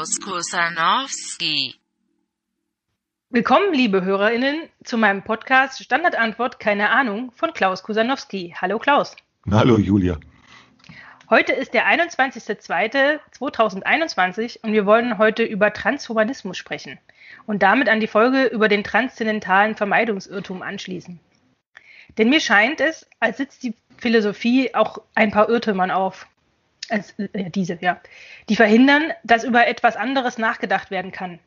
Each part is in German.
Klaus Kusanowski. Willkommen, liebe HörerInnen, zu meinem Podcast Standardantwort Keine Ahnung von Klaus Kusanowski. Hallo Klaus. Hallo Julia. Heute ist der 21.02.2021 und wir wollen heute über Transhumanismus sprechen und damit an die Folge über den transzendentalen Vermeidungsirrtum anschließen. Denn mir scheint es, als sitzt die Philosophie auch ein paar Irrtümern auf. Äh, diese, ja. Die verhindern, dass über etwas anderes nachgedacht werden kann.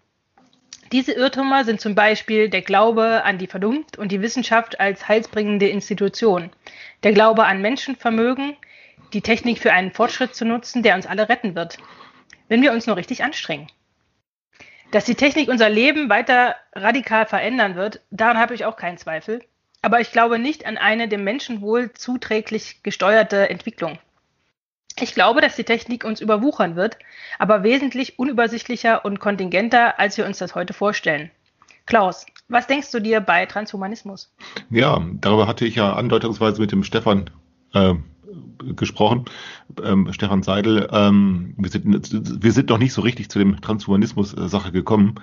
Diese Irrtümer sind zum Beispiel der Glaube an die Vernunft und die Wissenschaft als heilsbringende Institution, der Glaube an Menschenvermögen, die Technik für einen Fortschritt zu nutzen, der uns alle retten wird, wenn wir uns nur richtig anstrengen. Dass die Technik unser Leben weiter radikal verändern wird, daran habe ich auch keinen Zweifel. Aber ich glaube nicht an eine dem Menschenwohl zuträglich gesteuerte Entwicklung. Ich glaube, dass die Technik uns überwuchern wird, aber wesentlich unübersichtlicher und kontingenter, als wir uns das heute vorstellen. Klaus, was denkst du dir bei Transhumanismus? Ja, darüber hatte ich ja andeutungsweise mit dem Stefan äh, gesprochen, ähm, Stefan Seidel. Ähm, wir, sind, wir sind noch nicht so richtig zu dem Transhumanismus-Sache gekommen.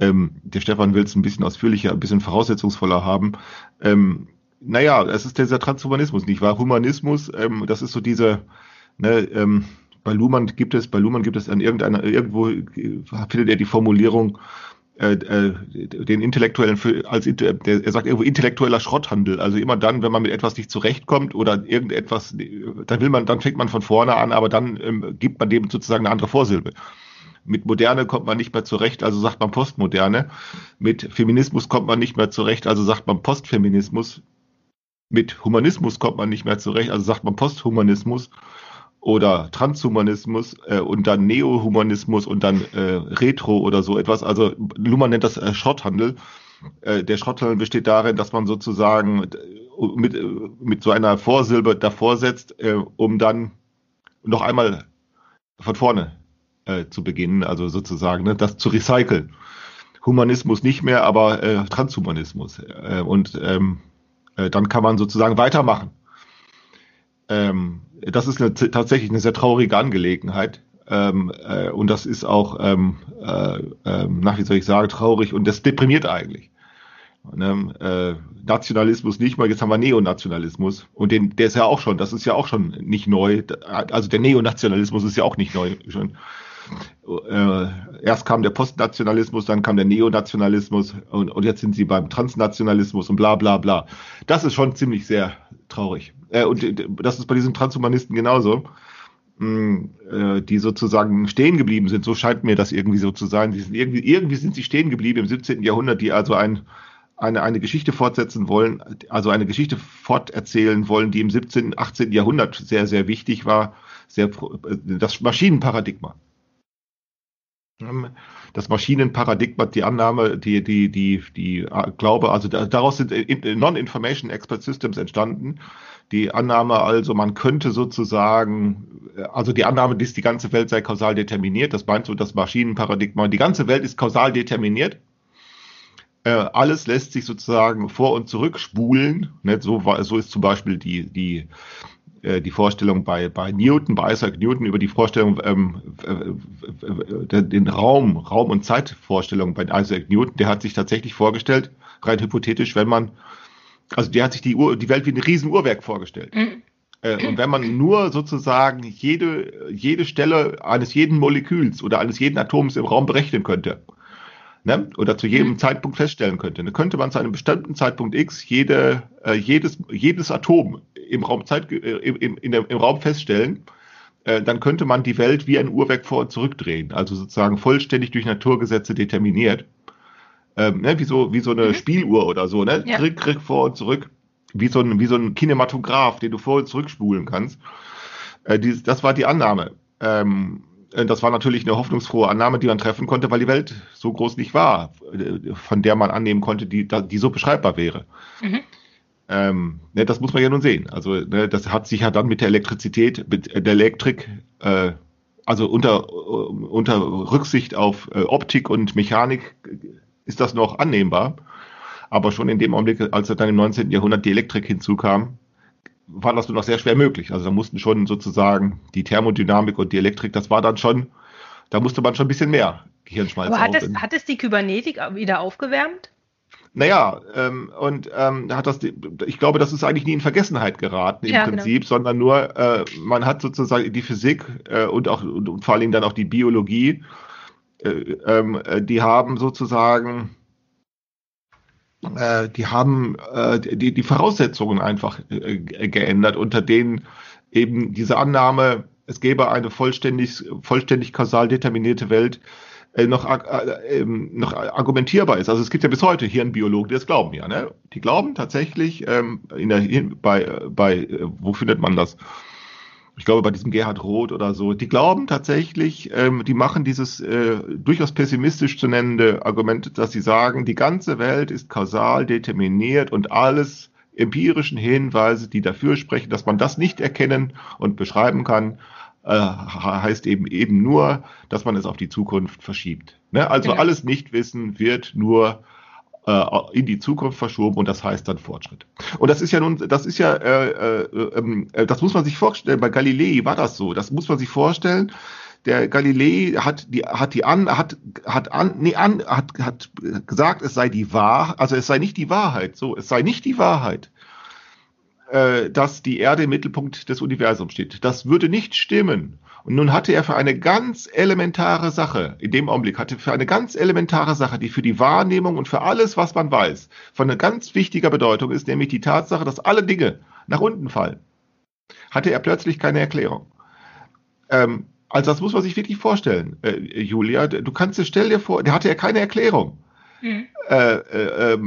Ähm, der Stefan will es ein bisschen ausführlicher, ein bisschen voraussetzungsvoller haben. Ähm, naja, es ist dieser Transhumanismus, nicht wahr? Humanismus, ähm, das ist so diese, ne, ähm, bei Luhmann gibt es, bei Luhmann gibt es an irgendeiner, irgendwo findet er die Formulierung, äh, äh, den intellektuellen als er sagt irgendwo intellektueller Schrotthandel. Also immer dann, wenn man mit etwas nicht zurechtkommt oder irgendetwas, dann will man, dann fängt man von vorne an, aber dann ähm, gibt man dem sozusagen eine andere Vorsilbe. Mit Moderne kommt man nicht mehr zurecht, also sagt man Postmoderne. Mit Feminismus kommt man nicht mehr zurecht, also sagt man Postfeminismus. Mit Humanismus kommt man nicht mehr zurecht, also sagt man Posthumanismus oder Transhumanismus äh, und dann Neohumanismus und dann äh, Retro oder so etwas. Also Luhmann nennt das äh, Schrotthandel. Äh, der Schrotthandel besteht darin, dass man sozusagen äh, mit, äh, mit so einer Vorsilbe davor setzt, äh, um dann noch einmal von vorne äh, zu beginnen, also sozusagen ne, das zu recyceln. Humanismus nicht mehr, aber äh, Transhumanismus. Äh, und ähm, äh, dann kann man sozusagen weitermachen. Ähm, das ist eine, tatsächlich eine sehr traurige Angelegenheit. Ähm, äh, und das ist auch, ähm, äh, äh, nach wie soll ich sagen, traurig und das deprimiert eigentlich. Ne? Äh, Nationalismus nicht mal, jetzt haben wir Neonationalismus und den, der ist ja auch schon, das ist ja auch schon nicht neu. Also der Neonationalismus ist ja auch nicht neu schon. Äh, erst kam der Postnationalismus, dann kam der Neonationalismus und, und jetzt sind sie beim Transnationalismus und bla bla bla. Das ist schon ziemlich sehr traurig. Äh, und äh, das ist bei diesen Transhumanisten genauso, mm, äh, die sozusagen stehen geblieben sind. So scheint mir das irgendwie so zu sein. Sind irgendwie, irgendwie sind sie stehen geblieben im 17. Jahrhundert, die also ein, eine, eine Geschichte fortsetzen wollen, also eine Geschichte forterzählen wollen, die im 17., 18. Jahrhundert sehr, sehr wichtig war, sehr, äh, das Maschinenparadigma. Das Maschinenparadigma, die Annahme, die, die, die, die äh, Glaube, also daraus sind Non-Information Expert Systems entstanden. Die Annahme also, man könnte sozusagen, äh, also die Annahme, dass die ganze Welt sei kausal determiniert, das meint so das Maschinenparadigma, die ganze Welt ist kausal determiniert. Äh, alles lässt sich sozusagen vor und zurück spulen. Ne? So, so ist zum Beispiel die, die, äh, die Vorstellung bei, bei Newton, bei Isaac Newton über die Vorstellung, ähm, äh, äh, den Raum, Raum- und Zeitvorstellung bei Isaac Newton, der hat sich tatsächlich vorgestellt, rein hypothetisch, wenn man, also der hat sich die, Uhr, die Welt wie ein Riesenuhrwerk vorgestellt. Mhm. Äh, und wenn man nur sozusagen jede, jede Stelle eines jeden Moleküls oder eines jeden Atoms im Raum berechnen könnte, ne? oder zu jedem mhm. Zeitpunkt feststellen könnte, dann könnte man zu einem bestimmten Zeitpunkt X jede, äh, jedes, jedes Atom im Raum, Zeit, äh, im, in der, im Raum feststellen, äh, dann könnte man die Welt wie ein Uhrwerk vor und zurückdrehen, also sozusagen vollständig durch Naturgesetze determiniert. Ähm, ne? wie, so, wie so eine mhm. Spieluhr oder so, ne? Ja. Krieg, krieg vor und zurück. Wie so, ein, wie so ein Kinematograph, den du vor und zurück spulen kannst. Äh, die, das war die Annahme. Ähm, äh, das war natürlich eine hoffnungsfrohe Annahme, die man treffen konnte, weil die Welt so groß nicht war, äh, von der man annehmen konnte, die, die so beschreibbar wäre. Mhm. Ähm, ne, das muss man ja nun sehen. Also ne, das hat sich ja dann mit der Elektrizität, mit der Elektrik, äh, also unter, unter Rücksicht auf äh, Optik und Mechanik ist das noch annehmbar. Aber schon in dem Augenblick, als dann im 19. Jahrhundert die Elektrik hinzukam, war das nur noch sehr schwer möglich. Also da mussten schon sozusagen die Thermodynamik und die Elektrik, das war dann schon, da musste man schon ein bisschen mehr Gehirnschmalz Aber hat es, hat es die Kybernetik wieder aufgewärmt? Naja, ähm, und ähm, hat das, ich glaube, das ist eigentlich nie in Vergessenheit geraten im Ja, genau. Prinzip, sondern nur, äh, man hat sozusagen die Physik äh, und auch und, und vor allen Dingen dann auch die Biologie, äh, ähm, äh, die haben sozusagen, äh, die haben äh, die, die Voraussetzungen einfach äh, ge- geändert, unter denen eben diese Annahme, es gäbe eine vollständig, vollständig kausal determinierte Welt, äh, noch, äh, ähm, noch argumentierbar ist. Also es gibt ja bis heute Hirnbiologen, die das glauben ja. Ne? Die glauben tatsächlich, ähm, in der Hirn, bei, äh, bei äh, wo findet man das? Ich glaube bei diesem Gerhard Roth oder so, die glauben tatsächlich, ähm, die machen dieses äh, durchaus pessimistisch zu nennende Argument, dass sie sagen, die ganze Welt ist kausal determiniert und alles empirischen Hinweise, die dafür sprechen, dass man das nicht erkennen und beschreiben kann, äh, heißt eben eben nur, dass man es auf die Zukunft verschiebt. Ne? Also Genau. alles Nichtwissen wird nur äh, in die Zukunft verschoben und das heißt dann Fortschritt. Und das ist ja nun, das ist ja, äh, äh, ähm, äh, das muss man sich vorstellen. Bei Galilei war das so. Das muss man sich vorstellen. Der Galilei hat die, hat die an, hat, hat an, nee, an, hat, hat gesagt, es sei die Wahrheit, also es sei nicht die Wahrheit, so, es sei nicht die Wahrheit, äh, dass die Erde im Mittelpunkt des Universums steht. Das würde nicht stimmen. Und nun hatte er für eine ganz elementare Sache, in dem Augenblick hatte er für eine ganz elementare Sache, die für die Wahrnehmung und für alles, was man weiß, von einer ganz wichtiger Bedeutung ist, nämlich die Tatsache, dass alle Dinge nach unten fallen, hatte er plötzlich keine Erklärung. Ähm, also das muss man sich wirklich vorstellen, äh, Julia. Du kannst dir, stell dir vor, der hatte ja keine Erklärung Mhm. äh, äh,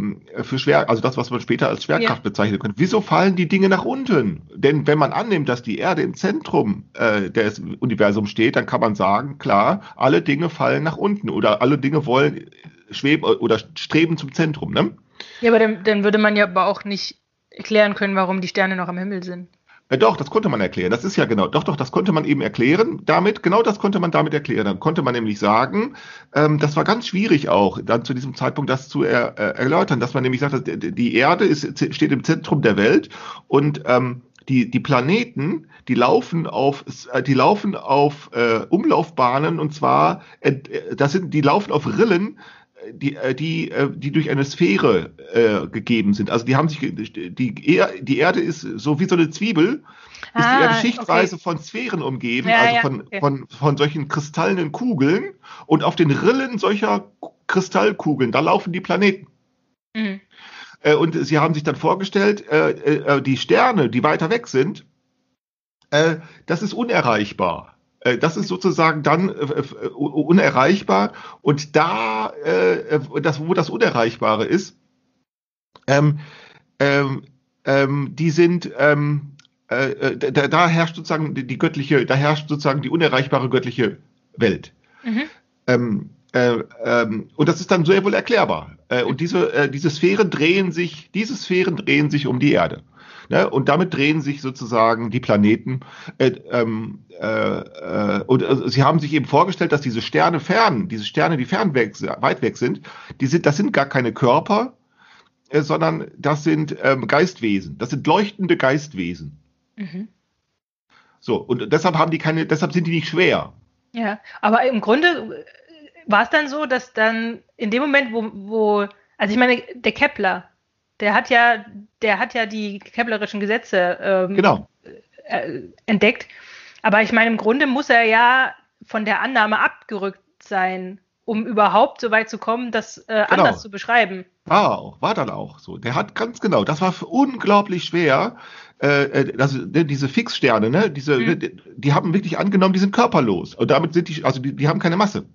für schwer, also das, was man später als Schwerkraft Ja. bezeichnen könnte. Wieso fallen die Dinge nach unten? Denn wenn man annimmt, dass die Erde im Zentrum äh, des Universums steht, dann kann man sagen, klar, alle Dinge fallen nach unten oder alle Dinge wollen schweben oder streben zum Zentrum. Ne? Ja, aber dann, dann würde man ja aber auch nicht erklären können, warum die Sterne noch am Himmel sind. Äh, doch, das konnte man erklären. Das ist ja genau, doch, doch, das konnte man eben erklären. Damit, genau das konnte man damit erklären. Dann konnte man nämlich sagen, ähm, das war ganz schwierig auch, dann zu diesem Zeitpunkt das zu er, äh, erläutern, dass man nämlich sagt, die- die Erde ist, steht im Zentrum der Welt und ähm, die, die Planeten, die laufen auf, äh, die laufen auf äh, Umlaufbahnen und zwar, äh, das sind, die laufen auf Rillen, die, äh, die, äh, die durch eine Sphäre äh, gegeben sind. Also die haben sich, die, Er- die Erde ist so wie so eine Zwiebel, ist die Ah, Erde schichtweise von Sphären umgeben, Ja, also ja, von, okay. von, von solchen kristallenen Kugeln und auf den Rillen solcher Kristallkugeln, da laufen die Planeten. Mhm. Äh, und sie haben sich dann vorgestellt, äh, äh, die Sterne, die weiter weg sind, äh, das ist unerreichbar. Äh, Das ist sozusagen dann äh, äh, unerreichbar. Und da, das, wo das Unerreichbare ist, ähm, ähm, ähm, die sind, ähm, äh, da, da herrscht sozusagen die, die göttliche, da herrscht sozusagen die unerreichbare göttliche Welt. Mhm. Ähm, äh, ähm, und das ist dann sehr wohl erklärbar. Äh, und diese, äh, diese Sphären drehen sich, diese Sphären drehen sich um die Erde. Ne? Und damit drehen sich sozusagen die Planeten. Äh, ähm, äh, äh, und äh, sie haben sich eben vorgestellt, dass diese Sterne fern, diese Sterne, die fern weg, weit weg sind, die sind, das sind gar keine Körper, äh, sondern das sind ähm, Geistwesen. Das sind leuchtende Geistwesen. Mhm. So, und deshalb haben die keine, deshalb sind die nicht schwer. Ja, aber im Grunde äh, war es dann so, dass dann in dem Moment, wo, wo, also ich meine, der Kepler, der hat ja, der hat ja die keplerischen Gesetze ähm, Genau. äh, entdeckt. Aber ich meine, im Grunde muss er ja von der Annahme abgerückt sein, um überhaupt so weit zu kommen, das äh, Genau. anders zu beschreiben. War auch, war dann auch so. Der hat ganz genau, das war unglaublich schwer. Äh, äh, das, ne, diese Fixsterne, ne, diese, Mhm. die, die haben wirklich angenommen, die sind körperlos. Und damit sind die, also die, die haben keine Masse.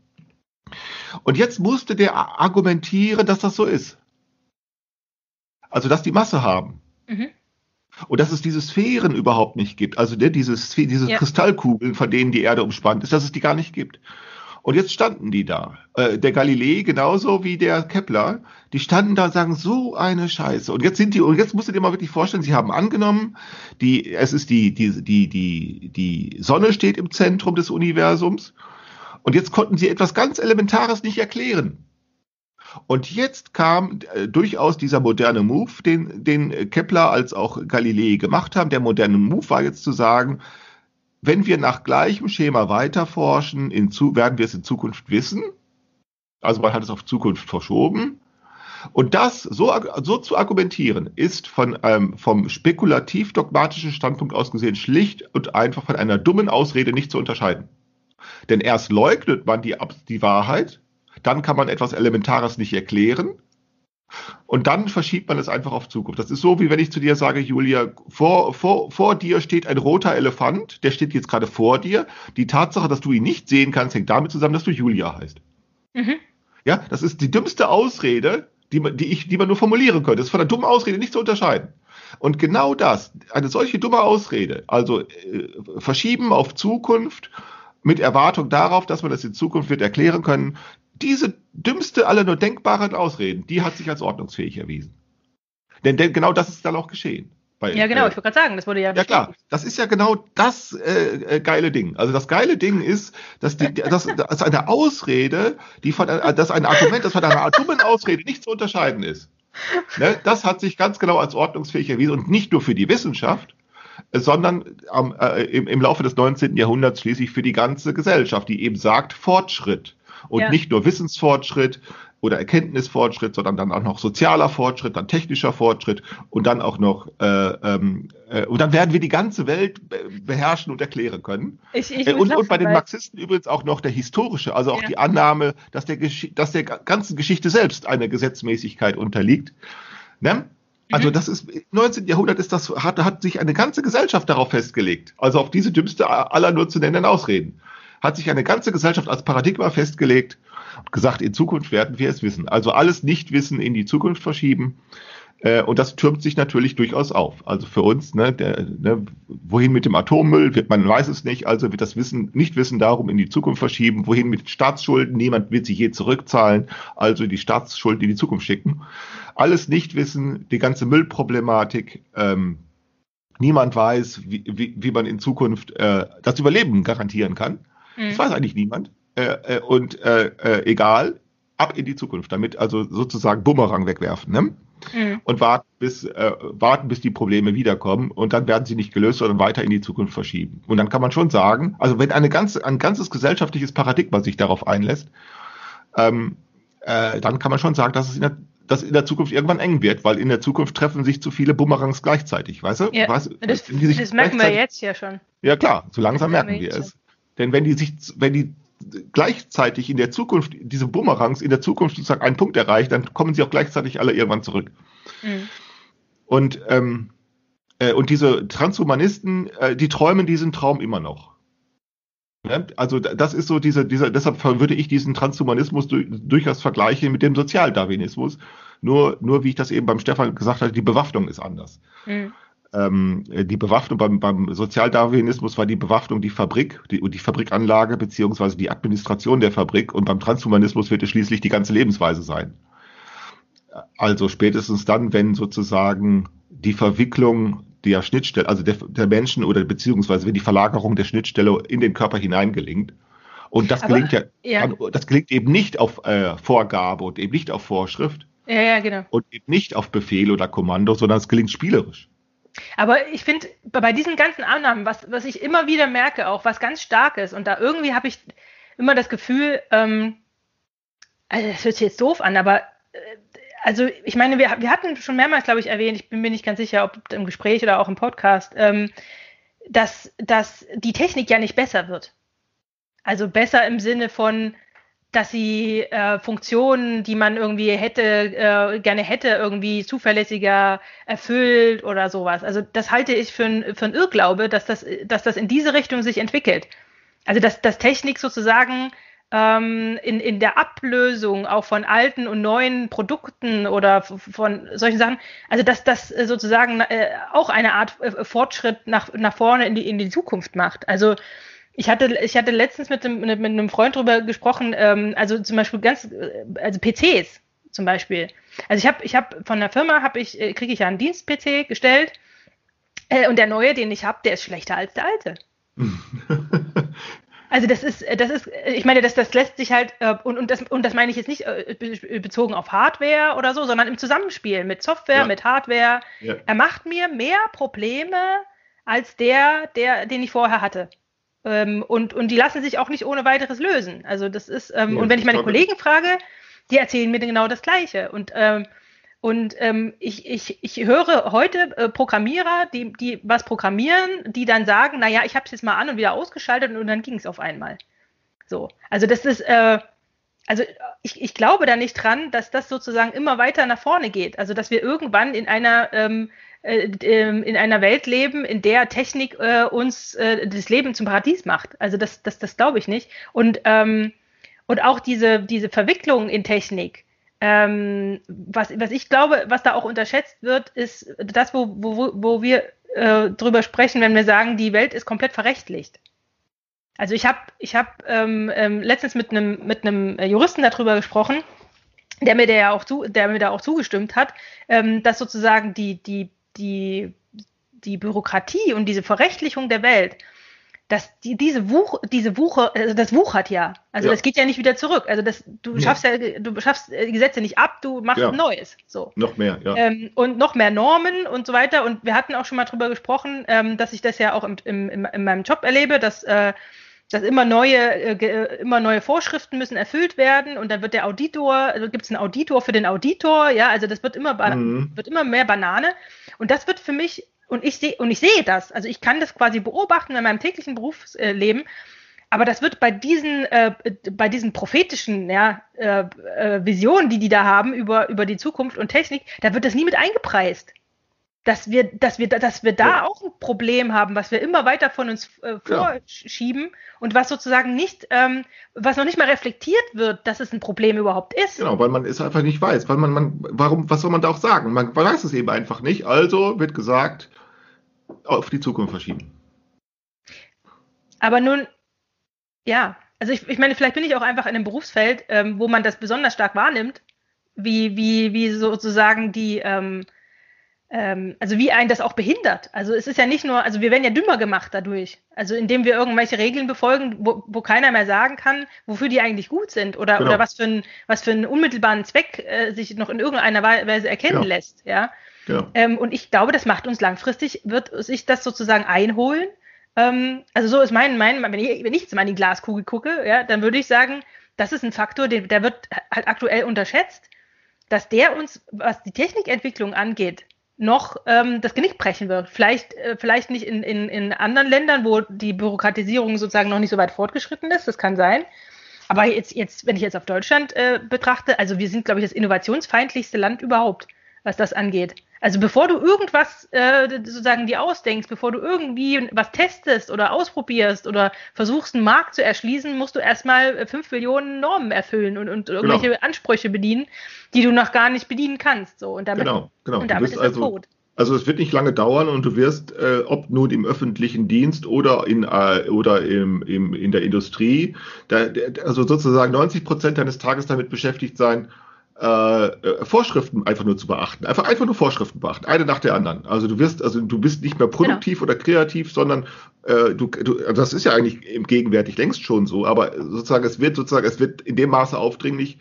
Und jetzt musste der argumentieren, dass das so ist. Also, dass die Masse haben. Mhm. Und dass es diese Sphären überhaupt nicht gibt. Also ne, diese, diese Ja. Kristallkugeln, von denen die Erde umspannt ist, dass es die gar nicht gibt. Und jetzt standen die da. Äh, der Galilei genauso wie der Kepler, die standen da und sagen, so eine Scheiße. Und jetzt sind die, und jetzt musst du dir mal wirklich vorstellen, sie haben angenommen, die, es ist die, die, die, die, die Sonne steht im Zentrum des Universums. Und jetzt konnten sie etwas ganz Elementares nicht erklären. Und jetzt kam äh, durchaus dieser moderne Move, den, den Kepler als auch Galilei gemacht haben. Der moderne Move war jetzt zu sagen, wenn wir nach gleichem Schema weiterforschen, in werden wir es in Zukunft wissen. Also man hat es auf Zukunft verschoben. Und das so, so zu argumentieren, ist von, ähm, vom spekulativ-dogmatischen Standpunkt aus gesehen schlicht und einfach von einer dummen Ausrede nicht zu unterscheiden. Denn erst leugnet man die, die Wahrheit, dann kann man etwas Elementares nicht erklären und dann verschiebt man es einfach auf Zukunft. Das ist so, wie wenn ich zu dir sage, Julia, vor, vor, vor dir steht ein roter Elefant, der steht jetzt gerade vor dir. Die Tatsache, dass du ihn nicht sehen kannst, hängt damit zusammen, dass du Julia heißt. Mhm. Ja, das ist die dümmste Ausrede, die man, die ich, die man nur formulieren könnte. Das ist von einer dummen Ausrede nicht zu unterscheiden. Und genau das, eine solche dumme Ausrede, also äh, verschieben auf Zukunft mit Erwartung darauf, dass man das in Zukunft wird erklären können, diese dümmste aller nur denkbaren Ausreden, die hat sich als ordnungsfähig erwiesen. Denn, denn genau das ist dann auch geschehen. Bei, ja, genau, äh, ich wollte gerade sagen, das wurde ja. Ja, klar, das ist ja genau das äh, äh, geile Ding. Also das geile Ding ist, dass die, das, das ist eine Ausrede, die von äh, das ist ein Argument, das von einer dummen Ausrede nicht zu unterscheiden ist. Ne? Das hat sich ganz genau als ordnungsfähig erwiesen und nicht nur für die Wissenschaft, sondern ähm, äh, im, im Laufe des 19. Jahrhunderts schließlich für die ganze Gesellschaft, die eben sagt, Fortschritt. Und ja. nicht nur Wissensfortschritt oder Erkenntnisfortschritt, sondern dann auch noch sozialer Fortschritt, dann technischer Fortschritt und dann auch noch, äh, ähm, äh, und dann werden wir die ganze Welt beherrschen und erklären können. Ich, ich äh, und, und bei den Marxisten übrigens auch noch der historische, also auch ja. die Annahme, dass der, dass der ganzen Geschichte selbst einer Gesetzmäßigkeit unterliegt. Ne? Also mhm. das ist, im 19. Jahrhundert ist das, hat, hat sich eine ganze Gesellschaft darauf festgelegt. Also auf diese dümmste aller nur zu nennen Ausreden hat sich eine ganze Gesellschaft als Paradigma festgelegt und gesagt, in Zukunft werden wir es wissen. Also alles Nichtwissen in die Zukunft verschieben. Äh, und das türmt sich natürlich durchaus auf. Also für uns, ne, der, ne, wohin mit dem Atommüll, wird, man weiß es nicht, also wird das Wissen, Nichtwissen darum in die Zukunft verschieben. Wohin mit Staatsschulden, niemand wird sie je zurückzahlen, also die Staatsschulden in die Zukunft schicken. Alles Nichtwissen, die ganze Müllproblematik, ähm, niemand weiß, wie, wie, wie man in Zukunft äh, das Überleben garantieren kann. Mhm. Das weiß eigentlich niemand. Äh, äh, und äh, äh, egal, ab in die Zukunft, damit also sozusagen Bumerang wegwerfen. Ne? Mhm. Und warten bis, äh, warten, bis die Probleme wiederkommen und dann werden sie nicht gelöst, sondern weiter in die Zukunft verschieben. Und dann kann man schon sagen, also wenn eine ganze, ein ganzes gesellschaftliches Paradigma sich darauf einlässt, ähm, äh, dann kann man schon sagen, dass es in der, dass in der Zukunft irgendwann eng wird, weil in der Zukunft treffen sich zu viele Bumerangs gleichzeitig, weißt du? Ja, weißt, das, das merken wir jetzt ja schon. Ja klar, so langsam merken wir es. Denn wenn die sich, wenn die gleichzeitig in der Zukunft, diese Bumerangs in der Zukunft sozusagen einen Punkt erreicht, dann kommen sie auch gleichzeitig alle irgendwann zurück. Mhm. Und, ähm, äh, und diese Transhumanisten, äh, die träumen diesen Traum immer noch. Ja, also das ist so diese, dieser, deshalb würde ich diesen Transhumanismus du, durchaus vergleichen mit dem Sozialdarwinismus. Nur, nur wie ich das eben beim Stefan gesagt habe, die Bewaffnung ist anders. Mhm ähm, die Bewaffnung beim, beim Sozialdarwinismus war die Bewaffnung die Fabrik, die, die Fabrikanlage beziehungsweise die Administration der Fabrik und beim Transhumanismus wird es schließlich die ganze Lebensweise sein. Also spätestens dann, wenn sozusagen die Verwicklung der Schnittstelle, also der, der Menschen oder beziehungsweise wenn die Verlagerung der Schnittstelle in den Körper hineingelingt. Und das Aber, gelingt ja, ja, das gelingt eben nicht auf äh, Vorgabe und eben nicht auf Vorschrift. Ja, ja, genau. Und eben nicht auf Befehl oder Kommando, sondern es gelingt spielerisch. Aber ich finde, bei diesen ganzen Annahmen, was, was ich immer wieder merke, auch was ganz stark ist, und da irgendwie habe ich immer das Gefühl, ähm, also das hört sich jetzt doof an, aber äh, also ich meine, wir, wir hatten schon mehrmals, glaube ich, erwähnt, ich bin mir nicht ganz sicher, ob im Gespräch oder auch im Podcast, ähm, dass, dass die Technik ja nicht besser wird. Also besser im Sinne von, dass sie äh, Funktionen, die man irgendwie hätte, äh, gerne hätte, irgendwie zuverlässiger erfüllt oder sowas. Also das halte ich für ein, für ein Irrglaube, dass das, dass das in diese Richtung sich entwickelt. Also dass, dass Technik sozusagen ähm, in, in der Ablösung auch von alten und neuen Produkten oder von solchen Sachen, also dass das sozusagen äh, auch eine Art äh, Fortschritt nach, nach vorne in die, in die Zukunft macht. Also ich hatte, ich hatte letztens mit einem, mit einem Freund drüber gesprochen, ähm, also zum Beispiel ganz, äh, also PCs zum Beispiel. Also ich habe, ich habe von der Firma habe ich, äh, kriege ich ja einen Dienst-PC gestellt äh, und der neue, den ich habe, der ist schlechter als der alte. Also das ist, das ist, ich meine, das, das lässt sich halt, äh, und, und, das, und das meine ich jetzt nicht äh, be- bezogen auf Hardware oder so, sondern im Zusammenspiel mit Software, Ja. mit Hardware. Ja. Er macht mir mehr Probleme als der, der, den ich vorher hatte. Ähm, und, und die lassen sich auch nicht ohne weiteres lösen. Also das ist, ähm, Ja, und wenn ich meine. Kollegen frage, die erzählen mir genau das Gleiche. Und, ähm, und ähm, ich, ich, ich höre heute äh, Programmierer, die, die was programmieren, die dann sagen, naja, ich habe es jetzt mal an und wieder ausgeschaltet und dann ging es auf einmal. So. Also das ist, äh, also ich, ich glaube da nicht dran, dass das sozusagen immer weiter nach vorne geht. Also dass wir irgendwann in einer ähm, äh, ähm, in einer Welt leben, in der Technik äh, uns äh, das Leben zum Paradies macht. Also das, das, das glaube ich nicht. Und, ähm, und auch diese, diese Verwicklung in Technik, ähm, was, was ich glaube, was da auch unterschätzt wird, ist das, wo, wo, wo wir äh, drüber sprechen, wenn wir sagen, die Welt ist komplett verrechtlicht. Also ich habe ich hab, ähm, ähm, letztens mit einem mit Juristen darüber gesprochen, der mir der ja auch zu, der mir da auch zugestimmt hat, ähm, dass sozusagen die die die die Bürokratie und diese Verrechtlichung der Welt, dass die, diese Wuch, diese Wuche, also das wuchert ja. Also Ja. das geht ja nicht wieder zurück. Also das, du Ja. schaffst ja, du schaffst äh, die Gesetze nicht ab, du machst Ja. neues. So. Noch mehr, ja. Ähm, und noch mehr Normen und so weiter. Und wir hatten auch schon mal drüber gesprochen, ähm, dass ich das ja auch im, im, im, in meinem Job erlebe, dass, äh, dass immer neue, äh, äh, immer neue Vorschriften müssen erfüllt werden und dann wird der Auditor, also gibt es einen Auditor für den Auditor, ja, also das wird immer, Mhm. wird immer mehr Banane. Und das wird für mich, und ich sehe, und ich sehe das, also ich kann das quasi beobachten in meinem täglichen Berufsleben, aber das wird bei diesen, äh, bei diesen prophetischen ja, äh, äh, Visionen, die die da haben über, über die Zukunft und Technik, da wird das nie mit eingepreist. Dass wir, dass wir, dass wir da Ja. auch ein Problem haben, was wir immer weiter von uns äh, Ja. vorschieben und was sozusagen nicht, ähm, was noch nicht mal reflektiert wird, dass es ein Problem überhaupt ist. Genau, weil man es einfach nicht weiß. Weil man, man, warum, was soll man da auch sagen? Man weiß es eben einfach nicht. Also wird gesagt, auf die Zukunft verschieben. Aber nun, ja, also ich, ich meine, vielleicht bin ich auch einfach in einem Berufsfeld, ähm, wo man das besonders stark wahrnimmt, wie, wie, wie sozusagen die, ähm, ähm, also wie einen das auch behindert. Also es ist ja nicht nur, also wir werden ja dümmer gemacht dadurch. Also indem wir irgendwelche Regeln befolgen, wo, wo keiner mehr sagen kann, wofür die eigentlich gut sind oder, Genau. oder was für ein, was für einen unmittelbaren Zweck äh, sich noch in irgendeiner Wei- Weise erkennen Ja. lässt, ja. Genau. Ähm, und ich glaube, das macht uns langfristig, wird sich das sozusagen einholen. Ähm, also so ist mein, mein wenn, ich, wenn ich jetzt mal in die Glaskugel gucke, ja, dann würde ich sagen, das ist ein Faktor, der, der wird halt aktuell unterschätzt, dass der uns, was die Technikentwicklung angeht, noch ähm, das Genick brechen wird. Vielleicht, äh, vielleicht nicht in, in, in anderen Ländern, wo die Bürokratisierung sozusagen noch nicht so weit fortgeschritten ist, das kann sein. Aber jetzt, jetzt wenn ich jetzt auf Deutschland äh, betrachte, also wir sind, glaube ich, das innovationsfeindlichste Land überhaupt, was das angeht. Also bevor du irgendwas äh, sozusagen dir ausdenkst, bevor du irgendwie was testest oder ausprobierst oder versuchst, einen Markt zu erschließen, musst du erstmal äh, fünf Millionen Normen erfüllen und, und irgendwelche Ansprüche bedienen, die du noch gar nicht bedienen kannst. So. Und damit, Genau, genau. und Du damit bist ist also, tot. also es wird nicht lange dauern und du wirst, äh, ob nun im öffentlichen Dienst oder in, äh, oder im, im, in der Industrie, da, also sozusagen 90 Prozent deines Tages damit beschäftigt sein, äh, äh, Vorschriften einfach nur zu beachten. Einfach, einfach nur Vorschriften beachten, eine nach der anderen. Also du wirst, also du bist nicht mehr produktiv oder kreativ, sondern äh, du, du, das ist ja eigentlich im gegenwärtig längst schon so, aber sozusagen es wird sozusagen, es wird in dem Maße aufdringlich,